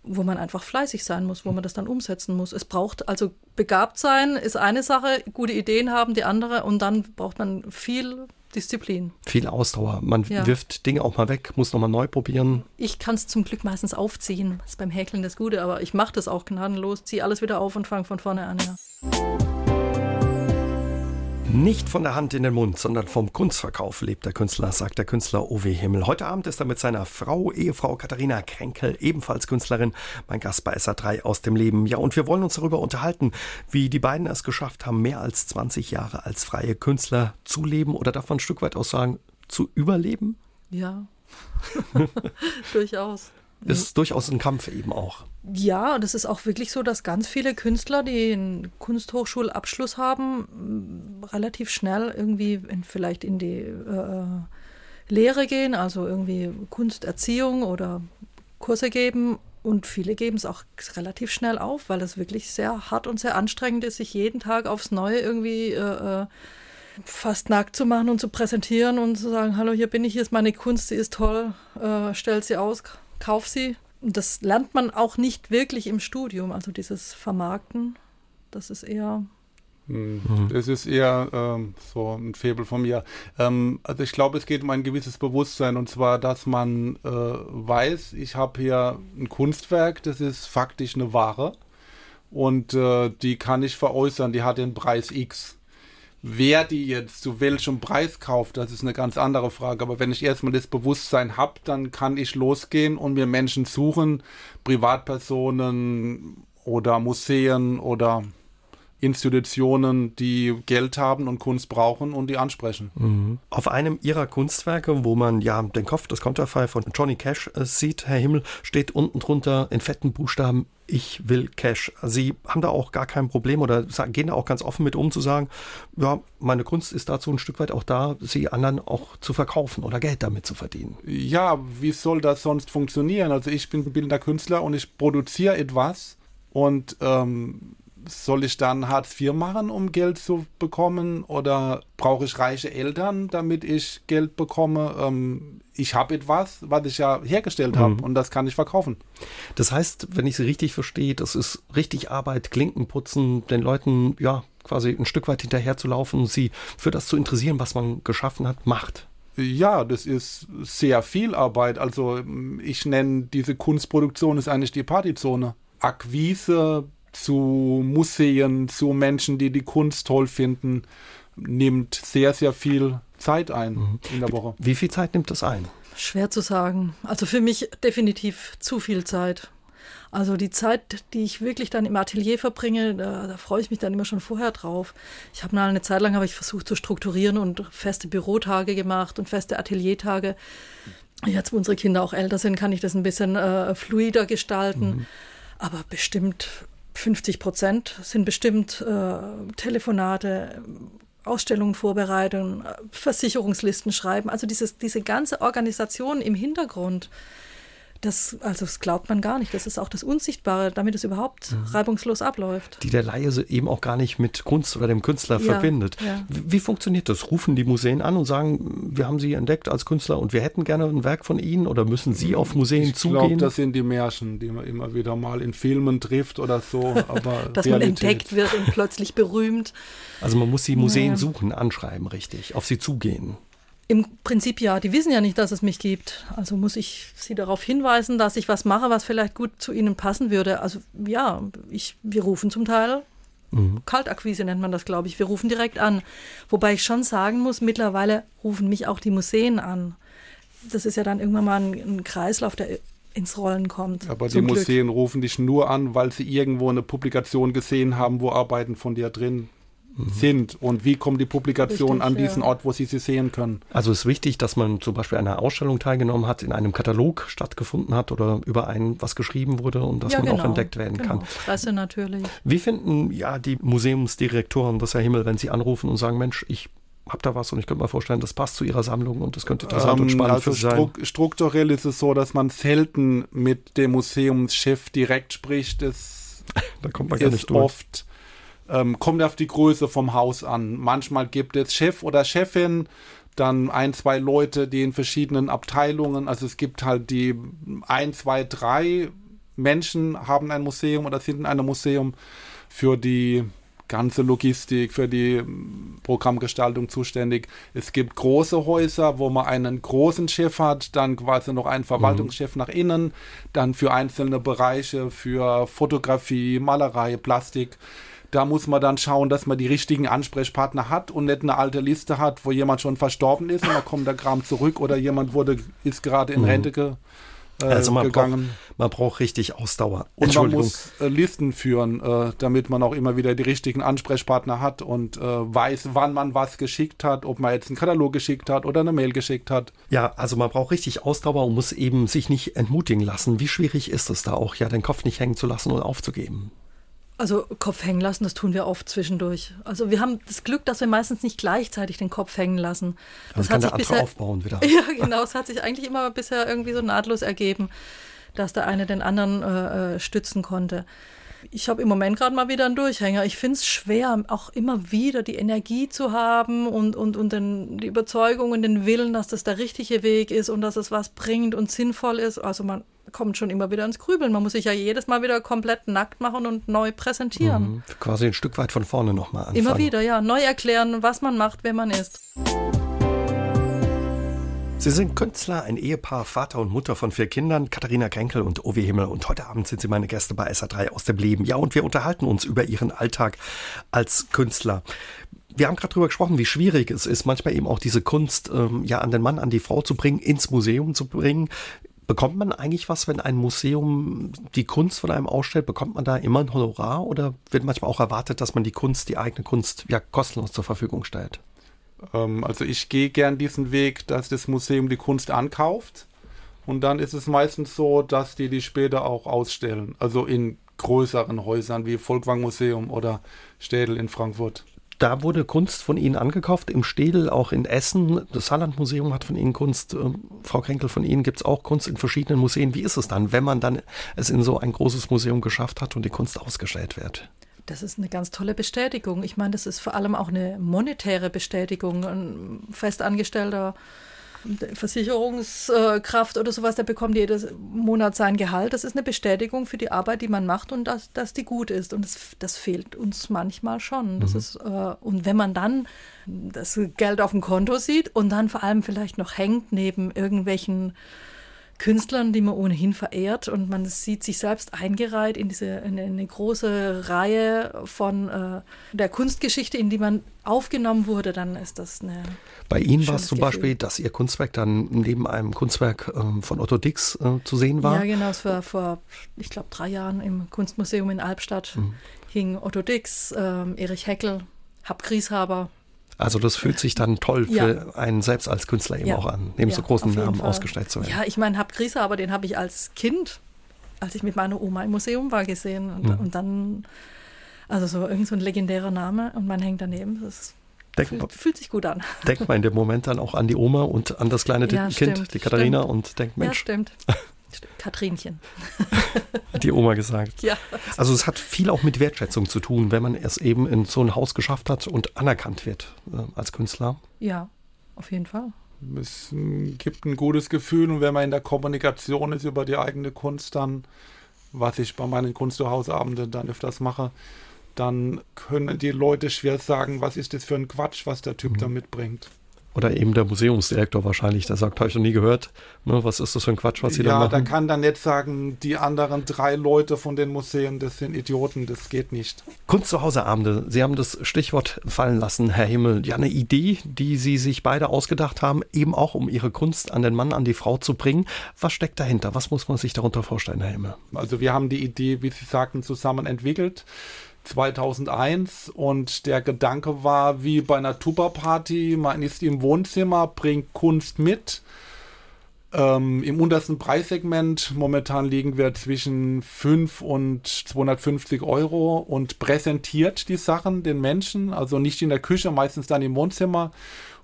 wo man einfach fleißig sein muss, wo man das dann umsetzen muss. Es braucht also begabt sein ist eine Sache, gute Ideen haben die andere und dann braucht man viel Disziplin. Viel Ausdauer. Man ja. wirft Dinge auch mal weg, muss nochmal neu probieren. Ich kann es zum Glück meistens aufziehen. Das ist beim Häkeln das Gute, aber ich mache das auch gnadenlos, ziehe alles wieder auf und fange von vorne an. Ja. Nicht von der Hand in den Mund, sondern vom Kunstverkauf lebt der Künstler, sagt der Künstler Uwe Himmel. Heute Abend ist er mit seiner Frau, Ehefrau Katharina Kränkel, ebenfalls Künstlerin, mein Gast bei SA3 aus dem Leben. Ja, und wir wollen uns darüber unterhalten, wie die beiden es geschafft haben, mehr als 20 Jahre als freie Künstler zu leben oder davon ein Stück weit auch sagen, zu überleben? Ja, durchaus ist durchaus ein Kampf eben auch. Ja, und es ist auch wirklich so, dass ganz viele Künstler, die einen Kunsthochschulabschluss haben, relativ schnell irgendwie in, vielleicht in die äh, Lehre gehen, also irgendwie Kunsterziehung oder Kurse geben. Und viele geben es auch relativ schnell auf, weil es wirklich sehr hart und sehr anstrengend ist, sich jeden Tag aufs Neue irgendwie äh, äh fast nackt zu machen und zu präsentieren und zu sagen, hallo, hier bin ich, hier ist meine Kunst, sie ist toll, äh, stell sie aus, kauf sie. Und das lernt man auch nicht wirklich im Studium, also dieses Vermarkten, das ist eher hm. Mhm. Es ist eher ähm, so ein Febel von mir. Ähm, also ich glaube, es geht um ein gewisses Bewusstsein und zwar, dass man äh, weiß, ich habe hier ein Kunstwerk, das ist faktisch eine Ware und äh, die kann ich veräußern, die hat den Preis X. Wer die jetzt zu welchem Preis kauft, das ist eine ganz andere Frage. Aber wenn ich erstmal das Bewusstsein habe, dann kann ich losgehen und mir Menschen suchen, Privatpersonen oder Museen oder Institutionen, die Geld haben und Kunst brauchen und die ansprechen. Mhm. Auf einem ihrer Kunstwerke, wo man ja den Kopf, das Konterfei von Johnny Cash äh, sieht, Herr Himmel, steht unten drunter in fetten Buchstaben ich will Cash. Sie haben da auch gar kein Problem oder gehen da auch ganz offen mit um zu sagen, ja, meine Kunst ist dazu ein Stück weit auch da, sie anderen auch zu verkaufen oder Geld damit zu verdienen. Ja, wie soll das sonst funktionieren? Also ich bin bildender Künstler und ich produziere etwas und ähm, soll ich dann Hartz IV machen, um Geld zu bekommen? Oder brauche ich reiche Eltern, damit ich Geld bekomme? Ähm, ich habe etwas, was ich ja hergestellt habe mhm. und das kann ich verkaufen. Das heißt, wenn ich Sie richtig verstehe, das ist richtig Arbeit, Klinken putzen, den Leuten ja quasi ein Stück weit hinterher zu laufen, sie für das zu interessieren, was man geschaffen hat, macht. Ja, das ist sehr viel Arbeit. Also ich nenne diese Kunstproduktion ist eigentlich die Partyzone. Akquise, zu Museen, zu Menschen, die die Kunst toll finden, nimmt sehr, sehr viel Zeit ein mhm. in der Woche. Wie viel Zeit nimmt das ein? Schwer zu sagen. Also für mich definitiv zu viel Zeit. Also die Zeit, die ich wirklich dann im Atelier verbringe, da, da freue ich mich dann immer schon vorher drauf. Ich habe mal eine Zeit lang habe ich versucht zu strukturieren und feste Bürotage gemacht und feste Ateliertage. Jetzt, wo unsere Kinder auch älter sind, kann ich das ein bisschen äh, fluider gestalten. Mhm. Aber bestimmt 50 Prozent sind bestimmt äh, Telefonate, Ausstellungen vorbereiten, Versicherungslisten schreiben. Also dieses, diese ganze Organisation im Hintergrund das, also das glaubt man gar nicht. Das ist auch das Unsichtbare, damit es überhaupt mhm. reibungslos abläuft. Die der Laie eben auch gar nicht mit Kunst oder dem Künstler ja, verbindet. Ja. Wie, wie, funktioniert das? Rufen die Museen an und sagen, wir haben Sie entdeckt als Künstler und wir hätten gerne ein Werk von Ihnen oder müssen Sie auf Museen ich zugehen? Ich glaube, das sind die Märchen, die man immer wieder mal in Filmen trifft oder so. Aber Dass Realität. man entdeckt wird und plötzlich berühmt. Also man muss die Museen ja. suchen, anschreiben, richtig, auf sie zugehen. Im Prinzip ja, die wissen ja nicht, dass es mich gibt. Also muss ich sie darauf hinweisen, dass ich was mache, was vielleicht gut zu ihnen passen würde. Also ja, ich, wir rufen zum Teil mhm. Kaltakquise nennt man das, glaube ich. Wir rufen direkt an. Wobei ich schon sagen muss, mittlerweile rufen mich auch die Museen an. Das ist ja dann irgendwann mal ein, ein Kreislauf, der ins Rollen kommt. Aber die Museen Glück. rufen dich nur an, weil sie irgendwo eine Publikation gesehen haben, wo Arbeiten von dir drin sind und wie kommen die Publikationen Richtig, an diesen ja. Ort, wo sie sie sehen können. Also es ist wichtig, dass man zum Beispiel an einer Ausstellung teilgenommen hat, in einem Katalog stattgefunden hat oder über ein was geschrieben wurde und dass ja, man genau, auch entdeckt werden genau. kann. Presse natürlich. Wie finden ja die Museumsdirektoren das Herr Himmel, wenn sie anrufen und sagen, Mensch, ich habe da was und ich könnte mir vorstellen, das passt zu ihrer Sammlung und das könnte interessant ähm, und spannend also für sein. Stru strukturell ist es so, dass man selten mit dem Museumschef direkt spricht. Das da kommt man gar nicht durch. oft ähm, kommt auf die Größe vom Haus an. Manchmal gibt es Chef oder Chefin, dann ein, zwei Leute, die in verschiedenen Abteilungen, also es gibt halt die ein, zwei, drei Menschen haben ein Museum oder sind in einem Museum für die ganze Logistik, für die Programmgestaltung zuständig. Es gibt große Häuser, wo man einen großen Chef hat, dann quasi noch einen Verwaltungschef mhm. nach innen, dann für einzelne Bereiche, für Fotografie, Malerei, Plastik. Da muss man dann schauen, dass man die richtigen Ansprechpartner hat und nicht eine alte Liste hat, wo jemand schon verstorben ist und dann kommt der Kram zurück oder jemand wurde, ist gerade in mhm. Rente ge, äh, also man gegangen. Braucht, man braucht richtig Ausdauer. Und man muss äh, Listen führen, äh, damit man auch immer wieder die richtigen Ansprechpartner hat und äh, weiß, wann man was geschickt hat, ob man jetzt einen Katalog geschickt hat oder eine Mail geschickt hat. Ja, also man braucht richtig Ausdauer und muss eben sich nicht entmutigen lassen. Wie schwierig ist es da auch, ja, den Kopf nicht hängen zu lassen und aufzugeben? Also Kopf hängen lassen, das tun wir oft zwischendurch. Also wir haben das Glück, dass wir meistens nicht gleichzeitig den Kopf hängen lassen. Das hat sich bisher aufbauen wieder. Ja, genau. Es hat sich eigentlich immer bisher irgendwie so nahtlos ergeben, dass der eine den anderen äh, äh, stützen konnte. Ich habe im Moment gerade mal wieder einen Durchhänger. Ich finde es schwer, auch immer wieder die Energie zu haben und, und, und den, die Überzeugung und den Willen, dass das der richtige Weg ist und dass es was bringt und sinnvoll ist. Also man kommt schon immer wieder ins Grübeln. Man muss sich ja jedes Mal wieder komplett nackt machen und neu präsentieren. Mhm. Quasi ein Stück weit von vorne nochmal anfangen. Immer wieder, ja. Neu erklären, was man macht, wer man ist. Sie sind Künstler, ein Ehepaar, Vater und Mutter von vier Kindern, Katharina Krenkel und Ovi Himmel. Und heute Abend sind Sie meine Gäste bei SA3 aus dem Leben. Ja, und wir unterhalten uns über Ihren Alltag als Künstler. Wir haben gerade darüber gesprochen, wie schwierig es ist, manchmal eben auch diese Kunst ähm, ja an den Mann, an die Frau zu bringen, ins Museum zu bringen. Bekommt man eigentlich was, wenn ein Museum die Kunst von einem ausstellt? Bekommt man da immer ein Honorar oder wird manchmal auch erwartet, dass man die Kunst, die eigene Kunst, ja kostenlos zur Verfügung stellt? Ähm, also ich gehe gern diesen Weg, dass das Museum die Kunst ankauft. Und dann ist es meistens so, dass die die später auch ausstellen. Also in größeren Häusern wie Volkwang Museum oder Städel in Frankfurt. Da wurde Kunst von Ihnen angekauft, im Städel, auch in Essen. Das Saarland-Museum hat von Ihnen Kunst. Ähm, Frau Krenkel, von Ihnen gibt es auch Kunst in verschiedenen Museen. Wie ist es dann, wenn man dann es in so ein großes Museum geschafft hat und die Kunst ausgestellt wird? Das ist eine ganz tolle Bestätigung. Ich meine, das ist vor allem auch eine monetäre Bestätigung. Ein festangestellter Versicherungskraft oder sowas, der bekommt jedes Monat sein Gehalt. Das ist eine Bestätigung für die Arbeit, die man macht und dass, dass die gut ist. Und das, das fehlt uns manchmal schon. Das mhm. ist, äh, und wenn man dann das Geld auf dem Konto sieht und dann vor allem vielleicht noch hängt neben irgendwelchen Künstlern, die man ohnehin verehrt und man sieht sich selbst eingereiht in diese in eine große Reihe von äh, der Kunstgeschichte, in die man aufgenommen wurde, dann ist das eine. Bei Ihnen war es zum Gefühl. Beispiel, dass Ihr Kunstwerk dann neben einem Kunstwerk ähm, von Otto Dix äh, zu sehen war. Ja, genau. Es war vor, ich glaube, drei Jahren im Kunstmuseum in Albstadt mhm. hing Otto Dix, äh, Erich Heckel, Hab Grieshaber, also das fühlt sich dann toll für ja. einen selbst als Künstler eben ja. auch an, neben ja, so großen Namen Fall. ausgestellt zu werden. Ja, ich meine, Hab Grieser, aber den habe ich als Kind, als ich mit meiner Oma im Museum war, gesehen. Und, mhm. und dann, also so irgend so ein legendärer Name und man hängt daneben. Das Denk, fühlt, fühlt, sich gut an. Denkt man in dem Moment dann auch an die Oma und an das kleine Kind, stimmt, die Katharina stimmt. und denkt, Mensch. Ja, stimmt. Katrinchen. Hat die Oma gesagt. Ja. Also es hat viel auch mit Wertschätzung zu tun, wenn man es eben in so ein Haus geschafft hat und anerkannt wird äh, als Künstler. Ja, auf jeden Fall. Es gibt ein gutes Gefühl und wenn man in der Kommunikation ist über die eigene Kunst, dann, was ich bei meinen Kunsthausabenden dann öfters mache, dann können die Leute schwer sagen, was ist das für ein Quatsch, was der Typ mhm. da mitbringt. Oder eben der Museumsdirektor wahrscheinlich, der sagt, habe ich noch nie gehört. Ne, was ist das für ein Quatsch, was Sie ja, da machen? Ja, da kann dann nicht sagen, die anderen drei Leute von den Museen, das sind Idioten, das geht nicht. Kunst zu Hause Abende, Sie haben das Stichwort fallen lassen, Herr Himmel. Ja, eine Idee, die Sie sich beide ausgedacht haben, eben auch um Ihre Kunst an den Mann, an die Frau zu bringen. Was steckt dahinter? Was muss man sich darunter vorstellen, Herr Himmel? Also wir haben die Idee, wie Sie sagten, zusammen entwickelt. 2001 und der Gedanke war wie bei einer Tuba-Party, man ist im Wohnzimmer, bringt Kunst mit. Ähm, Im untersten Preissegment, momentan liegen wir zwischen 5 und 250 Euro und präsentiert die Sachen den Menschen, also nicht in der Küche, meistens dann im Wohnzimmer.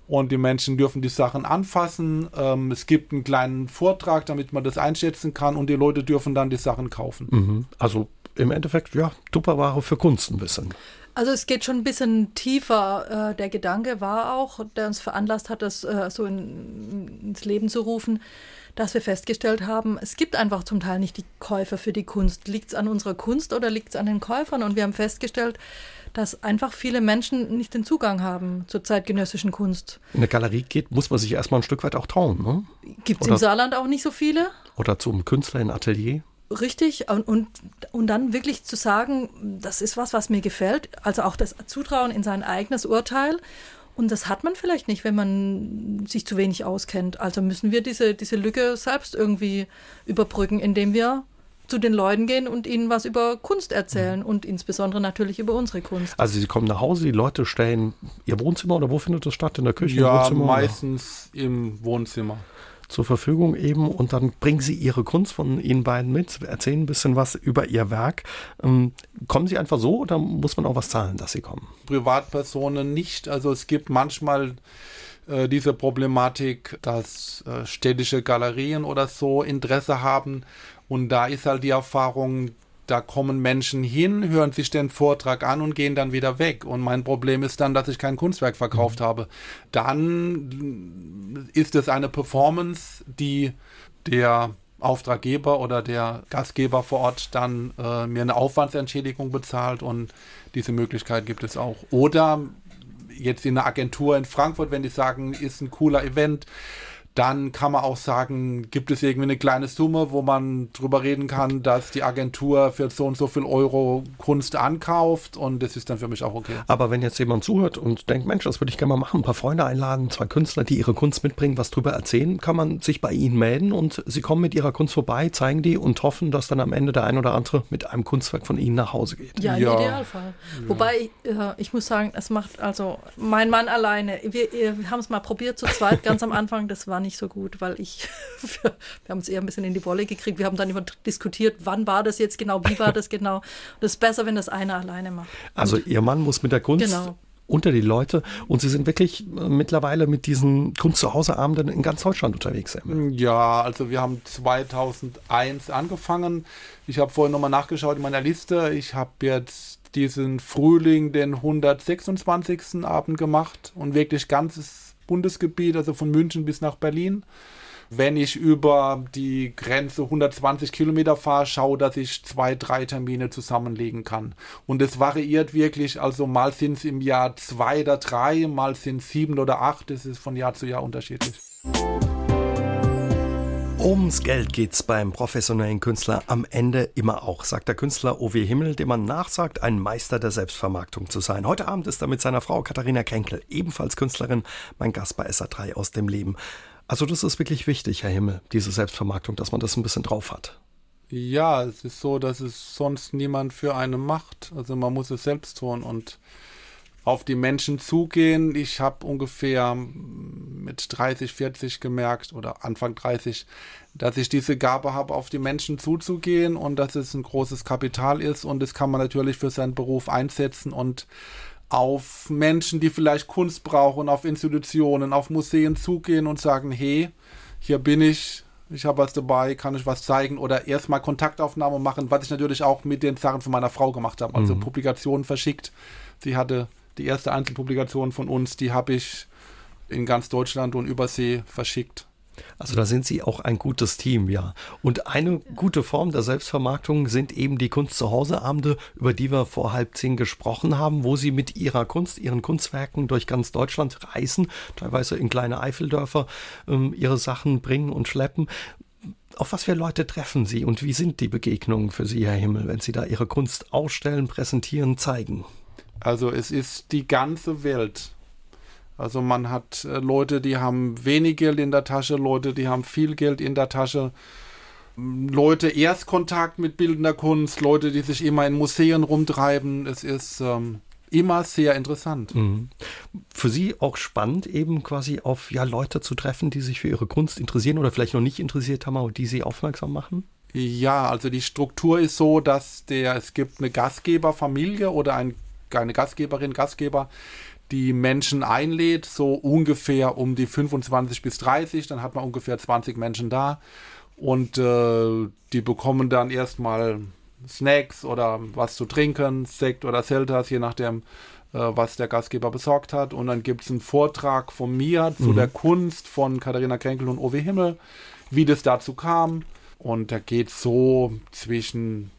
Und die Menschen dürfen die Sachen anfassen. Ähm, es gibt einen kleinen Vortrag, damit man das einschätzen kann und die Leute dürfen dann die Sachen kaufen. Mhm. Also im Endeffekt, ja, Tupperware für Kunst ein bisschen. Also es geht schon ein bisschen tiefer. Äh, der Gedanke war auch, der uns veranlasst hat, das äh, so in, ins Leben zu rufen, dass wir festgestellt haben, es gibt einfach zum Teil nicht die Käufer für die Kunst. Liegt es an unserer Kunst oder liegt es an den Käufern? Und wir haben festgestellt, dass einfach viele Menschen nicht den Zugang haben zur zeitgenössischen Kunst. In eine Galerie geht, muss man sich erstmal ein Stück weit auch trauen. Ne? Gibt es im Saarland auch nicht so viele? Oder zum Künstler in Atelier? Richtig, und, und, und dann wirklich zu sagen, das ist was, was mir gefällt, also auch das Zutrauen in sein eigenes Urteil. Und das hat man vielleicht nicht, wenn man sich zu wenig auskennt. Also müssen wir diese, diese Lücke selbst irgendwie überbrücken, indem wir zu den Leuten gehen und ihnen was über Kunst erzählen und insbesondere natürlich über unsere Kunst. Also sie kommen nach Hause, die Leute stellen ihr Wohnzimmer oder wo findet das statt? In der Küche? Ja, meistens oder? im Wohnzimmer zur Verfügung eben und dann bringen Sie Ihre Kunst von Ihnen beiden mit, erzählen ein bisschen was über Ihr Werk. Ähm, kommen Sie einfach so oder muss man auch was zahlen, dass Sie kommen? Privatpersonen nicht. Also es gibt manchmal äh, diese Problematik, dass äh, städtische Galerien oder so Interesse haben und da ist halt die Erfahrung, da kommen Menschen hin, hören sich den Vortrag an und gehen dann wieder weg. Und mein Problem ist dann, dass ich kein Kunstwerk verkauft mhm. habe. Dann ist es eine Performance, die der Auftraggeber oder der Gastgeber vor Ort dann äh, mir eine Aufwandsentschädigung bezahlt und diese Möglichkeit gibt es auch. Oder jetzt in einer Agentur in Frankfurt, wenn die sagen, ist ein cooler Event, dann kann man auch sagen, gibt es irgendwie eine kleine Summe, wo man drüber reden kann, dass die Agentur für so und so viel Euro Kunst ankauft und das ist dann für mich auch okay. Aber wenn jetzt jemand zuhört und denkt, Mensch, das würde ich gerne mal machen, ein paar Freunde einladen, zwei Künstler, die ihre Kunst mitbringen, was drüber erzählen, kann man sich bei ihnen melden und sie kommen mit ihrer Kunst vorbei, zeigen die und hoffen, dass dann am Ende der ein oder andere mit einem Kunstwerk von ihnen nach Hause geht. Ja, im ja. Idealfall. Ja. Wobei, äh, ich muss sagen, es macht, also mein Mann alleine, wir, wir haben es mal probiert zu zweit, ganz am Anfang, das war nicht so gut, weil ich, wir, wir haben es eher ein bisschen in die Wolle gekriegt. Wir haben dann immer diskutiert, wann war das jetzt genau, wie war das genau. Und es ist besser, wenn das einer alleine macht. Also und, Ihr Mann muss mit der Kunst genau unter die Leute und sie sind wirklich äh, mittlerweile mit diesen Kunst zu Hause Abenden in ganz Deutschland unterwegs. Ja, also wir haben 2001 angefangen. Ich habe vorhin nochmal nachgeschaut in meiner Liste. Ich habe jetzt diesen Frühling den 126. Abend gemacht und wirklich ganzes Bundesgebiet, also von München bis nach Berlin. Wenn ich über die Grenze 120 Kilometer fahre, schaue, dass ich zwei, drei Termine zusammenlegen kann. Und es variiert wirklich, also mal sind es im Jahr zwei oder drei, mal sind es sieben oder acht, das ist von Jahr zu Jahr unterschiedlich. Ums Geld geht's beim professionellen Künstler am Ende immer auch, sagt der Künstler O.W. Himmel, dem man nachsagt, ein Meister der Selbstvermarktung zu sein. Heute Abend ist er mit seiner Frau Katharina Kränkel, ebenfalls Künstlerin, mein Gast bei SA3 aus dem Leben. Also das ist wirklich wichtig, Herr Himmel, diese Selbstvermarktung, dass man das ein bisschen drauf hat. Ja, es ist so, dass es sonst niemand für einen macht. Also man muss es selbst tun und auf die Menschen zugehen. Ich habe ungefähr mit 30, 40 gemerkt oder Anfang 30, dass ich diese Gabe habe, auf die Menschen zuzugehen und dass es ein großes Kapital ist und das kann man natürlich für seinen Beruf einsetzen und auf Menschen, die vielleicht Kunst brauchen, auf Institutionen, auf Museen zugehen und sagen, hey, hier bin ich, ich habe was dabei, kann ich was zeigen oder erstmal Kontaktaufnahme machen, was ich natürlich auch mit den Sachen von meiner Frau gemacht habe, also mhm. Publikationen verschickt. Sie hatte die erste Einzelpublikation von uns, die habe ich in ganz Deutschland und Übersee verschickt. Also da sind Sie auch ein gutes Team, ja. Und eine gute Form der Selbstvermarktung sind eben die Kunst zu Hause Abende, über die wir vor halb zehn gesprochen haben, wo Sie mit Ihrer Kunst, Ihren Kunstwerken durch ganz Deutschland reisen, teilweise in kleine Eifeldörfer ähm, Ihre Sachen bringen und schleppen. Auf was für Leute treffen Sie und wie sind die Begegnungen für Sie, Herr Himmel, wenn Sie da Ihre Kunst ausstellen, präsentieren, zeigen? Also es ist die ganze Welt. Also man hat äh, Leute, die haben wenig Geld in der Tasche, Leute, die haben viel Geld in der Tasche. Leute Erstkontakt mit bildender Kunst, Leute, die sich immer in Museen rumtreiben. Es ist ähm, immer sehr interessant. Mhm. Für Sie auch spannend, eben quasi auf ja, Leute zu treffen, die sich für ihre Kunst interessieren oder vielleicht noch nicht interessiert haben, aber die Sie aufmerksam machen? Ja, also die Struktur ist so, dass der, es gibt eine Gastgeberfamilie oder ein eine Gastgeberin, Gastgeber, die Menschen einlädt, so ungefähr um die 25 bis 30, dann hat man ungefähr 20 Menschen da und äh, die bekommen dann erstmal Snacks oder was zu trinken, Sekt oder Selters, je nachdem, äh, was der Gastgeber besorgt hat. Und dann gibt es einen Vortrag von mir zu mhm. der Kunst von Katharina Kränkel und Owe Himmel, wie das dazu kam. Und da geht so zwischen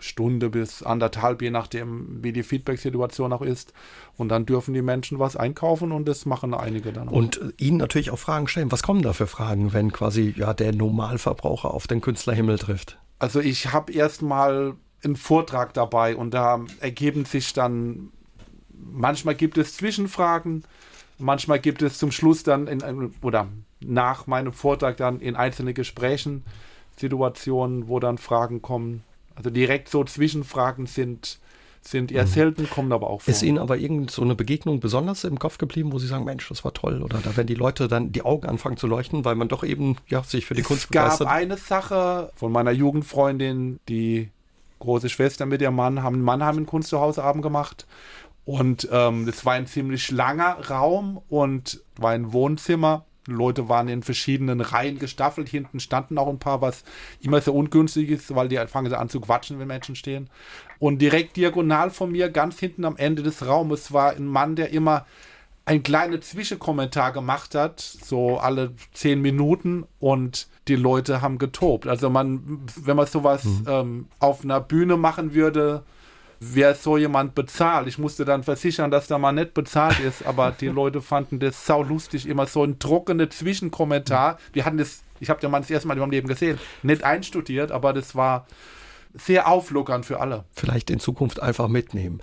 Stunde bis anderthalb, je nachdem, wie die Feedback-Situation auch ist. Und dann dürfen die Menschen was einkaufen und das machen einige dann auch. Und Ihnen natürlich auch Fragen stellen. Was kommen da für Fragen, wenn quasi ja der Normalverbraucher auf den Künstlerhimmel trifft? Also ich habe erstmal einen Vortrag dabei und da ergeben sich dann, manchmal gibt es Zwischenfragen, manchmal gibt es zum Schluss dann in, oder nach meinem Vortrag dann in einzelnen Gesprächen Situationen, wo dann Fragen kommen also direkt so Zwischenfragen sind, sind eher mhm. selten, kommen aber auch vor. Ist Ihnen aber irgend so eine Begegnung besonders im Kopf geblieben, wo Sie sagen, Mensch, das war toll? Oder da werden die Leute dann die Augen anfangen zu leuchten, weil man doch eben ja, sich für die es Kunst begeistert? Es gab eine Sache von meiner Jugendfreundin, die große Schwester mit ihrem Mann haben in Mannheim einen Kunstzuhauseabend gemacht. Und ähm, das war ein ziemlich langer Raum und war ein Wohnzimmer Leute waren in verschiedenen Reihen gestaffelt. Hinten standen auch ein paar, was immer sehr ungünstig ist, weil die fangen an zu quatschen, wenn Menschen stehen. Und direkt diagonal von mir, ganz hinten am Ende des Raumes, war ein Mann, der immer ein kleiner Zwischenkommentar gemacht hat, so alle zehn Minuten und die Leute haben getobt. Also man, wenn man sowas mhm. ähm, auf einer Bühne machen würde, wer so jemand bezahlt. Ich musste dann versichern, dass der mal nicht bezahlt ist, aber die Leute fanden das sau lustig, immer so ein trockener Zwischenkommentar. Wir hatten das, ich habe den Mann das erste Mal in meinem Leben gesehen, nicht einstudiert, aber das war sehr auflockernd für alle. Vielleicht in Zukunft einfach mitnehmen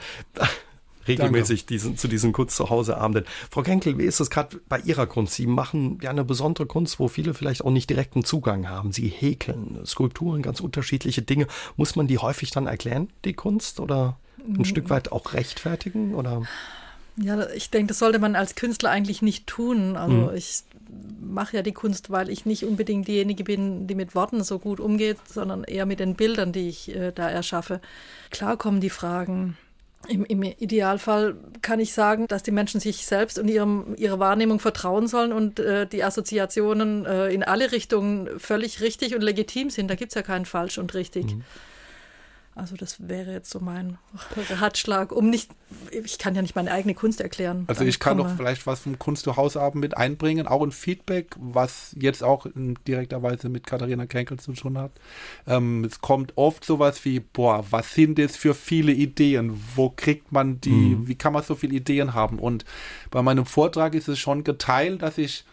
regelmäßig diesen, zu diesen Kunst zu Hause Abenden. Frau Kenkel, wie ist es gerade bei Ihrer Kunst? Sie machen ja eine besondere Kunst, wo viele vielleicht auch nicht direkten Zugang haben. Sie häkeln Skulpturen, ganz unterschiedliche Dinge. Muss man die häufig dann erklären, die Kunst, oder ein mhm. Stück weit auch rechtfertigen? Oder? Ja, ich denke, das sollte man als Künstler eigentlich nicht tun. Also mhm. ich mache ja die Kunst, weil ich nicht unbedingt diejenige bin, die mit Worten so gut umgeht, sondern eher mit den Bildern, die ich äh, da erschaffe. Klar kommen die Fragen, im, Im, Idealfall kann ich sagen, dass die Menschen sich selbst und ihrem, ihrer Wahrnehmung vertrauen sollen und äh, die Assoziationen äh, in alle Richtungen völlig richtig und legitim sind. Da gibt es ja keinen falsch und richtig. Mhm. Also das wäre jetzt so mein Ratschlag, um nicht, ich kann ja nicht meine eigene Kunst erklären. Also ich kann doch vielleicht was vom Kunst zu Hausabend mit einbringen, auch ein Feedback, was jetzt auch in direkter Weise mit Katharina Krenkel zu tun hat. Ähm, es kommt oft sowas wie, boah, was sind das für viele Ideen? Wo kriegt man die, mhm. wie kann man so viele Ideen haben? Und bei meinem Vortrag ist es schon geteilt, dass ich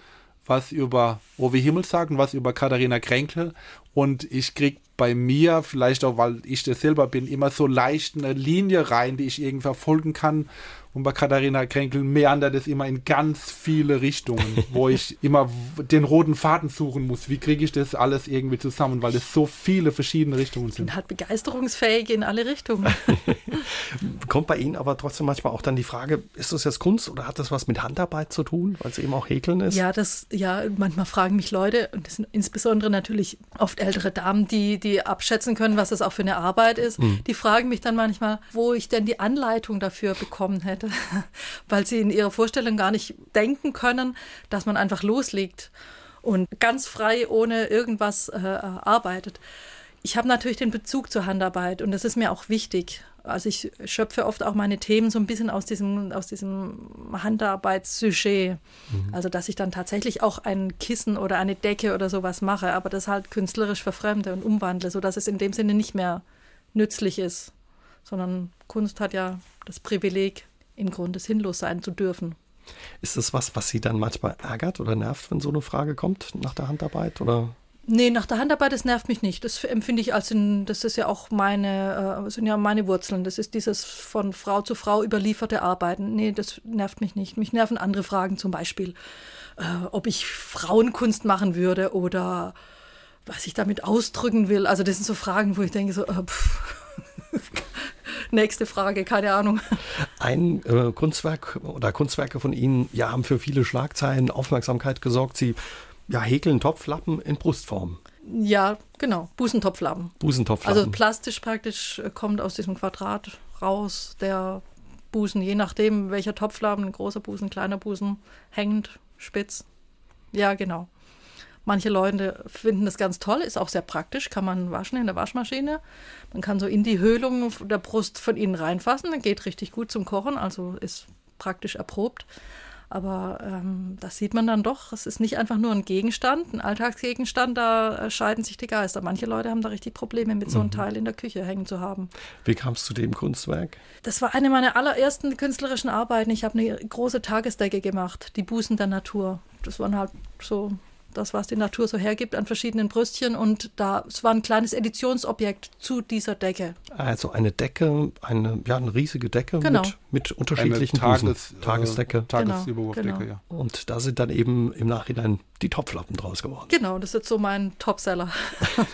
was über Owe Himmel sagen, was über Katharina Kränkel und ich krieg bei mir, vielleicht auch weil ich das selber bin, immer so leicht eine Linie rein, die ich irgendwie verfolgen kann und bei Katharina Kränkel meandert es immer in ganz viele Richtungen, wo ich immer den roten Faden suchen muss. Wie kriege ich das alles irgendwie zusammen, weil es so viele verschiedene Richtungen sind. Bin halt begeisterungsfähig in alle Richtungen. Kommt bei Ihnen aber trotzdem manchmal auch dann die Frage, ist das jetzt Kunst oder hat das was mit Handarbeit zu tun, weil es eben auch Häkeln ist? Ja, das, ja, manchmal fragen mich Leute, und das sind insbesondere natürlich oft ältere Damen, die, die abschätzen können, was das auch für eine Arbeit ist. Mhm. Die fragen mich dann manchmal, wo ich denn die Anleitung dafür bekommen hätte. Weil sie in ihrer Vorstellung gar nicht denken können, dass man einfach loslegt und ganz frei ohne irgendwas äh, arbeitet. Ich habe natürlich den Bezug zur Handarbeit und das ist mir auch wichtig. Also ich schöpfe oft auch meine Themen so ein bisschen aus diesem, aus diesem Handarbeitssujet. Mhm. Also dass ich dann tatsächlich auch ein Kissen oder eine Decke oder sowas mache, aber das halt künstlerisch verfremde und umwandle, sodass es in dem Sinne nicht mehr nützlich ist. Sondern Kunst hat ja das Privileg, im Grunde sinnlos sein zu dürfen. Ist das was, was Sie dann manchmal ärgert oder nervt, wenn so eine Frage kommt nach der Handarbeit? Oder? Nee, nach der Handarbeit, das nervt mich nicht. Das empfinde ich als, in, das ist ja auch meine, äh, sind ja meine Wurzeln. Das ist dieses von Frau zu Frau überlieferte Arbeiten. Nee, das nervt mich nicht. Mich nerven andere Fragen, zum Beispiel, äh, ob ich Frauenkunst machen würde oder was ich damit ausdrücken will. Also das sind so Fragen, wo ich denke so, äh, Nächste Frage, keine Ahnung. Ein äh, Kunstwerk oder Kunstwerke von Ihnen ja, haben für viele Schlagzeilen Aufmerksamkeit gesorgt. Sie ja, häkeln Topflappen in Brustform. Ja, genau. Busentopflappen. Busentopflappen. Also plastisch praktisch äh, kommt aus diesem Quadrat raus der Busen, je nachdem welcher Topflappen, großer Busen, kleiner Busen, hängend, spitz. Ja, genau. Manche Leute finden das ganz toll, ist auch sehr praktisch, kann man waschen in der Waschmaschine. Man kann so in die Höhlung der Brust von innen reinfassen, geht richtig gut zum Kochen, also ist praktisch erprobt. Aber ähm, das sieht man dann doch. Es ist nicht einfach nur ein Gegenstand, ein Alltagsgegenstand, da scheiden sich die Geister. Manche Leute haben da richtig Probleme mit so einem mhm. Teil in der Küche hängen zu haben. Wie kam es zu dem Kunstwerk? Das war eine meiner allerersten künstlerischen Arbeiten. Ich habe eine große Tagesdecke gemacht, die Busen der Natur. Das waren halt so das, was die Natur so hergibt an verschiedenen Brüstchen. Und da, es war ein kleines Editionsobjekt zu dieser Decke. Also eine Decke, eine, ja, eine riesige Decke genau. mit, mit unterschiedlichen eine Tages, Tagesdecke. Äh, Tagesüberwurfdecke, genau, genau. ja. Und da sind dann eben im Nachhinein die Topflappen draus geworden. Genau, das ist jetzt so mein Topseller.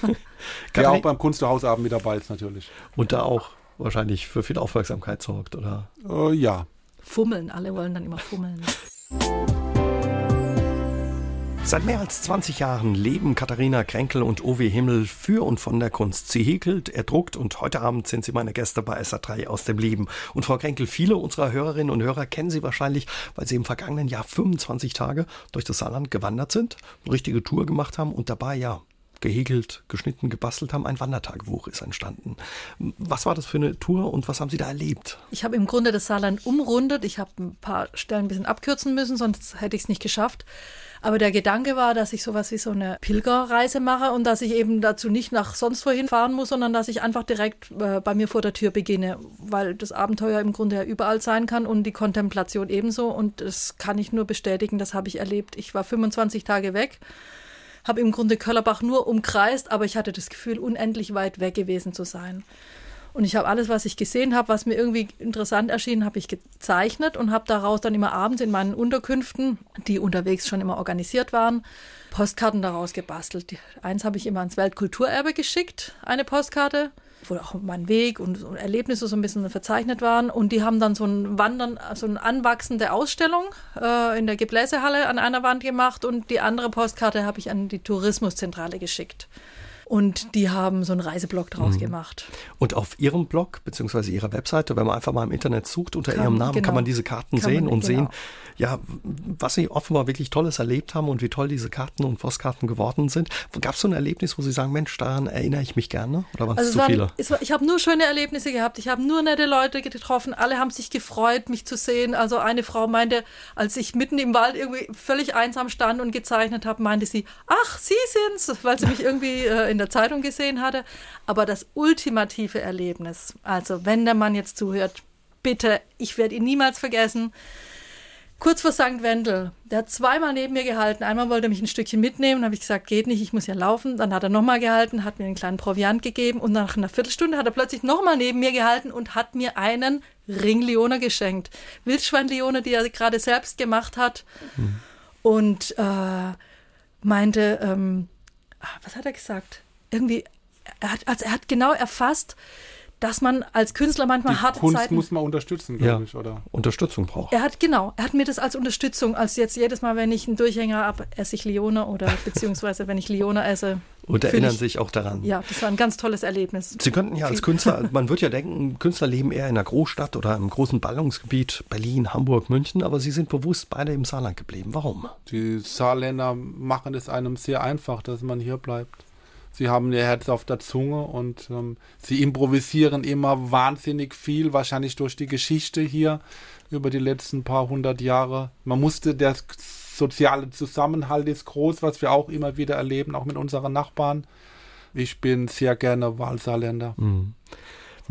Der auch beim Kunsthausabend mit dabei ist natürlich. Und da auch wahrscheinlich für viel Aufmerksamkeit sorgt, oder? Uh, ja. Fummeln, alle wollen dann immer fummeln. Seit mehr als 20 Jahren leben Katharina Kränkel und Owe Himmel für und von der Kunst. Sie häkelt, er druckt und heute Abend sind Sie meine Gäste bei SA3 aus dem Leben. Und Frau Kränkel, viele unserer Hörerinnen und Hörer kennen Sie wahrscheinlich, weil Sie im vergangenen Jahr 25 Tage durch das Saarland gewandert sind, eine richtige Tour gemacht haben und dabei ja gehäkelt, geschnitten, gebastelt haben. Ein Wandertagebuch ist entstanden. Was war das für eine Tour und was haben Sie da erlebt? Ich habe im Grunde das Saarland umrundet. Ich habe ein paar Stellen ein bisschen abkürzen müssen, sonst hätte ich es nicht geschafft. Aber der Gedanke war, dass ich sowas wie so eine Pilgerreise mache und dass ich eben dazu nicht nach sonst wohin fahren muss, sondern dass ich einfach direkt äh, bei mir vor der Tür beginne, weil das Abenteuer im Grunde ja überall sein kann und die Kontemplation ebenso. Und das kann ich nur bestätigen, das habe ich erlebt. Ich war 25 Tage weg habe im Grunde Köllerbach nur umkreist, aber ich hatte das Gefühl, unendlich weit weg gewesen zu sein. Und ich habe alles, was ich gesehen habe, was mir irgendwie interessant erschien, habe ich gezeichnet und habe daraus dann immer abends in meinen Unterkünften, die unterwegs schon immer organisiert waren, Postkarten daraus gebastelt. Eins habe ich immer ans Weltkulturerbe geschickt, eine Postkarte, wo auch mein Weg und Erlebnisse so ein bisschen verzeichnet waren. Und die haben dann so ein Wandern, so eine anwachsende Ausstellung äh, in der Gebläsehalle an einer Wand gemacht und die andere Postkarte habe ich an die Tourismuszentrale geschickt. Und die haben so einen Reiseblock draus mhm. gemacht. Und auf ihrem Blog beziehungsweise ihrer Webseite, wenn man einfach mal im Internet sucht unter kann, ihrem Namen, genau. kann man diese Karten kann sehen man, und genau. sehen, ja, was sie offenbar wirklich Tolles erlebt haben und wie toll diese Karten und Postkarten geworden sind. Gab es so ein Erlebnis, wo Sie sagen, Mensch, daran erinnere ich mich gerne? Oder waren es also zu viele? War, ich habe nur schöne Erlebnisse gehabt. Ich habe nur nette Leute getroffen. Alle haben sich gefreut, mich zu sehen. Also eine Frau meinte, als ich mitten im Wald irgendwie völlig einsam stand und gezeichnet habe, meinte sie, ach, Sie sind's, weil sie mich irgendwie äh, in in der Zeitung gesehen hatte. Aber das ultimative Erlebnis, also wenn der Mann jetzt zuhört, bitte, ich werde ihn niemals vergessen. Kurz vor St. Wendel, der hat zweimal neben mir gehalten. Einmal wollte er mich ein Stückchen mitnehmen, habe ich gesagt, geht nicht, ich muss ja laufen. Dann hat er nochmal gehalten, hat mir einen kleinen Proviant gegeben und nach einer Viertelstunde hat er plötzlich nochmal neben mir gehalten und hat mir einen Ringleone geschenkt. Wildschweinleone, die er gerade selbst gemacht hat. Mhm. Und äh, meinte, ähm, ah, was hat er gesagt? Irgendwie, er hat, also er hat genau erfasst, dass man als Künstler manchmal die harte Kunst Zeiten muss man unterstützen, glaube ja. ich, oder? Unterstützung braucht. Er hat genau, er hat mir das als Unterstützung, als jetzt jedes Mal, wenn ich einen Durchhänger habe, esse ich Lione oder beziehungsweise wenn ich Lione esse. Und erinnern ich, sich auch daran. Ja, das war ein ganz tolles Erlebnis. Sie könnten ja als Künstler, man würde ja denken, Künstler leben eher in einer Großstadt oder im großen Ballungsgebiet, Berlin, Hamburg, München, aber Sie sind bewusst beide im Saarland geblieben. Warum? Die Saarländer machen es einem sehr einfach, dass man hier bleibt. Sie haben ihr Herz auf der Zunge und ähm, sie improvisieren immer wahnsinnig viel, wahrscheinlich durch die Geschichte hier über die letzten paar hundert Jahre. Man musste, der soziale Zusammenhalt ist groß, was wir auch immer wieder erleben, auch mit unseren Nachbarn. Ich bin sehr gerne Wahlsaarländer. Mhm.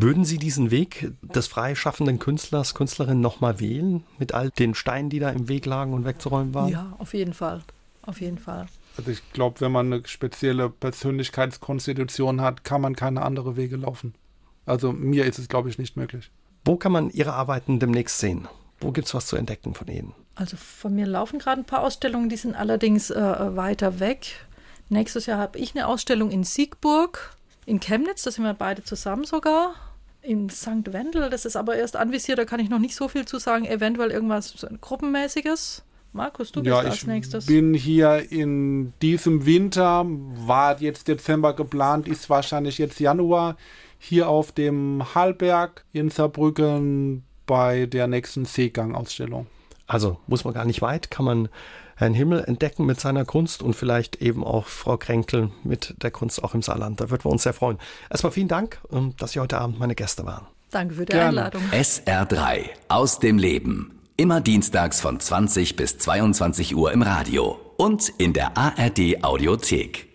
Würden Sie diesen Weg des freischaffenden Künstlers, Künstlerin nochmal wählen, mit all den Steinen, die da im Weg lagen und wegzuräumen waren? Ja, auf jeden Fall. Auf jeden Fall. Also ich glaube, wenn man eine spezielle Persönlichkeitskonstitution hat, kann man keine andere Wege laufen. Also mir ist es, glaube ich, nicht möglich. Wo kann man Ihre Arbeiten demnächst sehen? Wo gibt es was zu entdecken von Ihnen? Also von mir laufen gerade ein paar Ausstellungen, die sind allerdings äh, weiter weg. Nächstes Jahr habe ich eine Ausstellung in Siegburg, in Chemnitz, da sind wir beide zusammen sogar. In St. Wendel, das ist aber erst anvisiert, da kann ich noch nicht so viel zu sagen. Eventuell irgendwas Gruppenmäßiges. Markus, du bist ja, als nächstes. Ich bin hier in diesem Winter, war jetzt Dezember geplant, ist wahrscheinlich jetzt Januar, hier auf dem Hallberg in Saarbrücken bei der nächsten Seegang-Ausstellung. Also muss man gar nicht weit, kann man Herrn Himmel entdecken mit seiner Kunst und vielleicht eben auch Frau Kränkel mit der Kunst auch im Saarland. Da würden wir uns sehr freuen. Erstmal vielen Dank, ähm, dass Sie heute Abend meine Gäste waren. Danke für die Gerne. Einladung. SR3 aus dem Leben. Immer dienstags von 20 bis 22 Uhr im Radio und in der ARD Audiothek.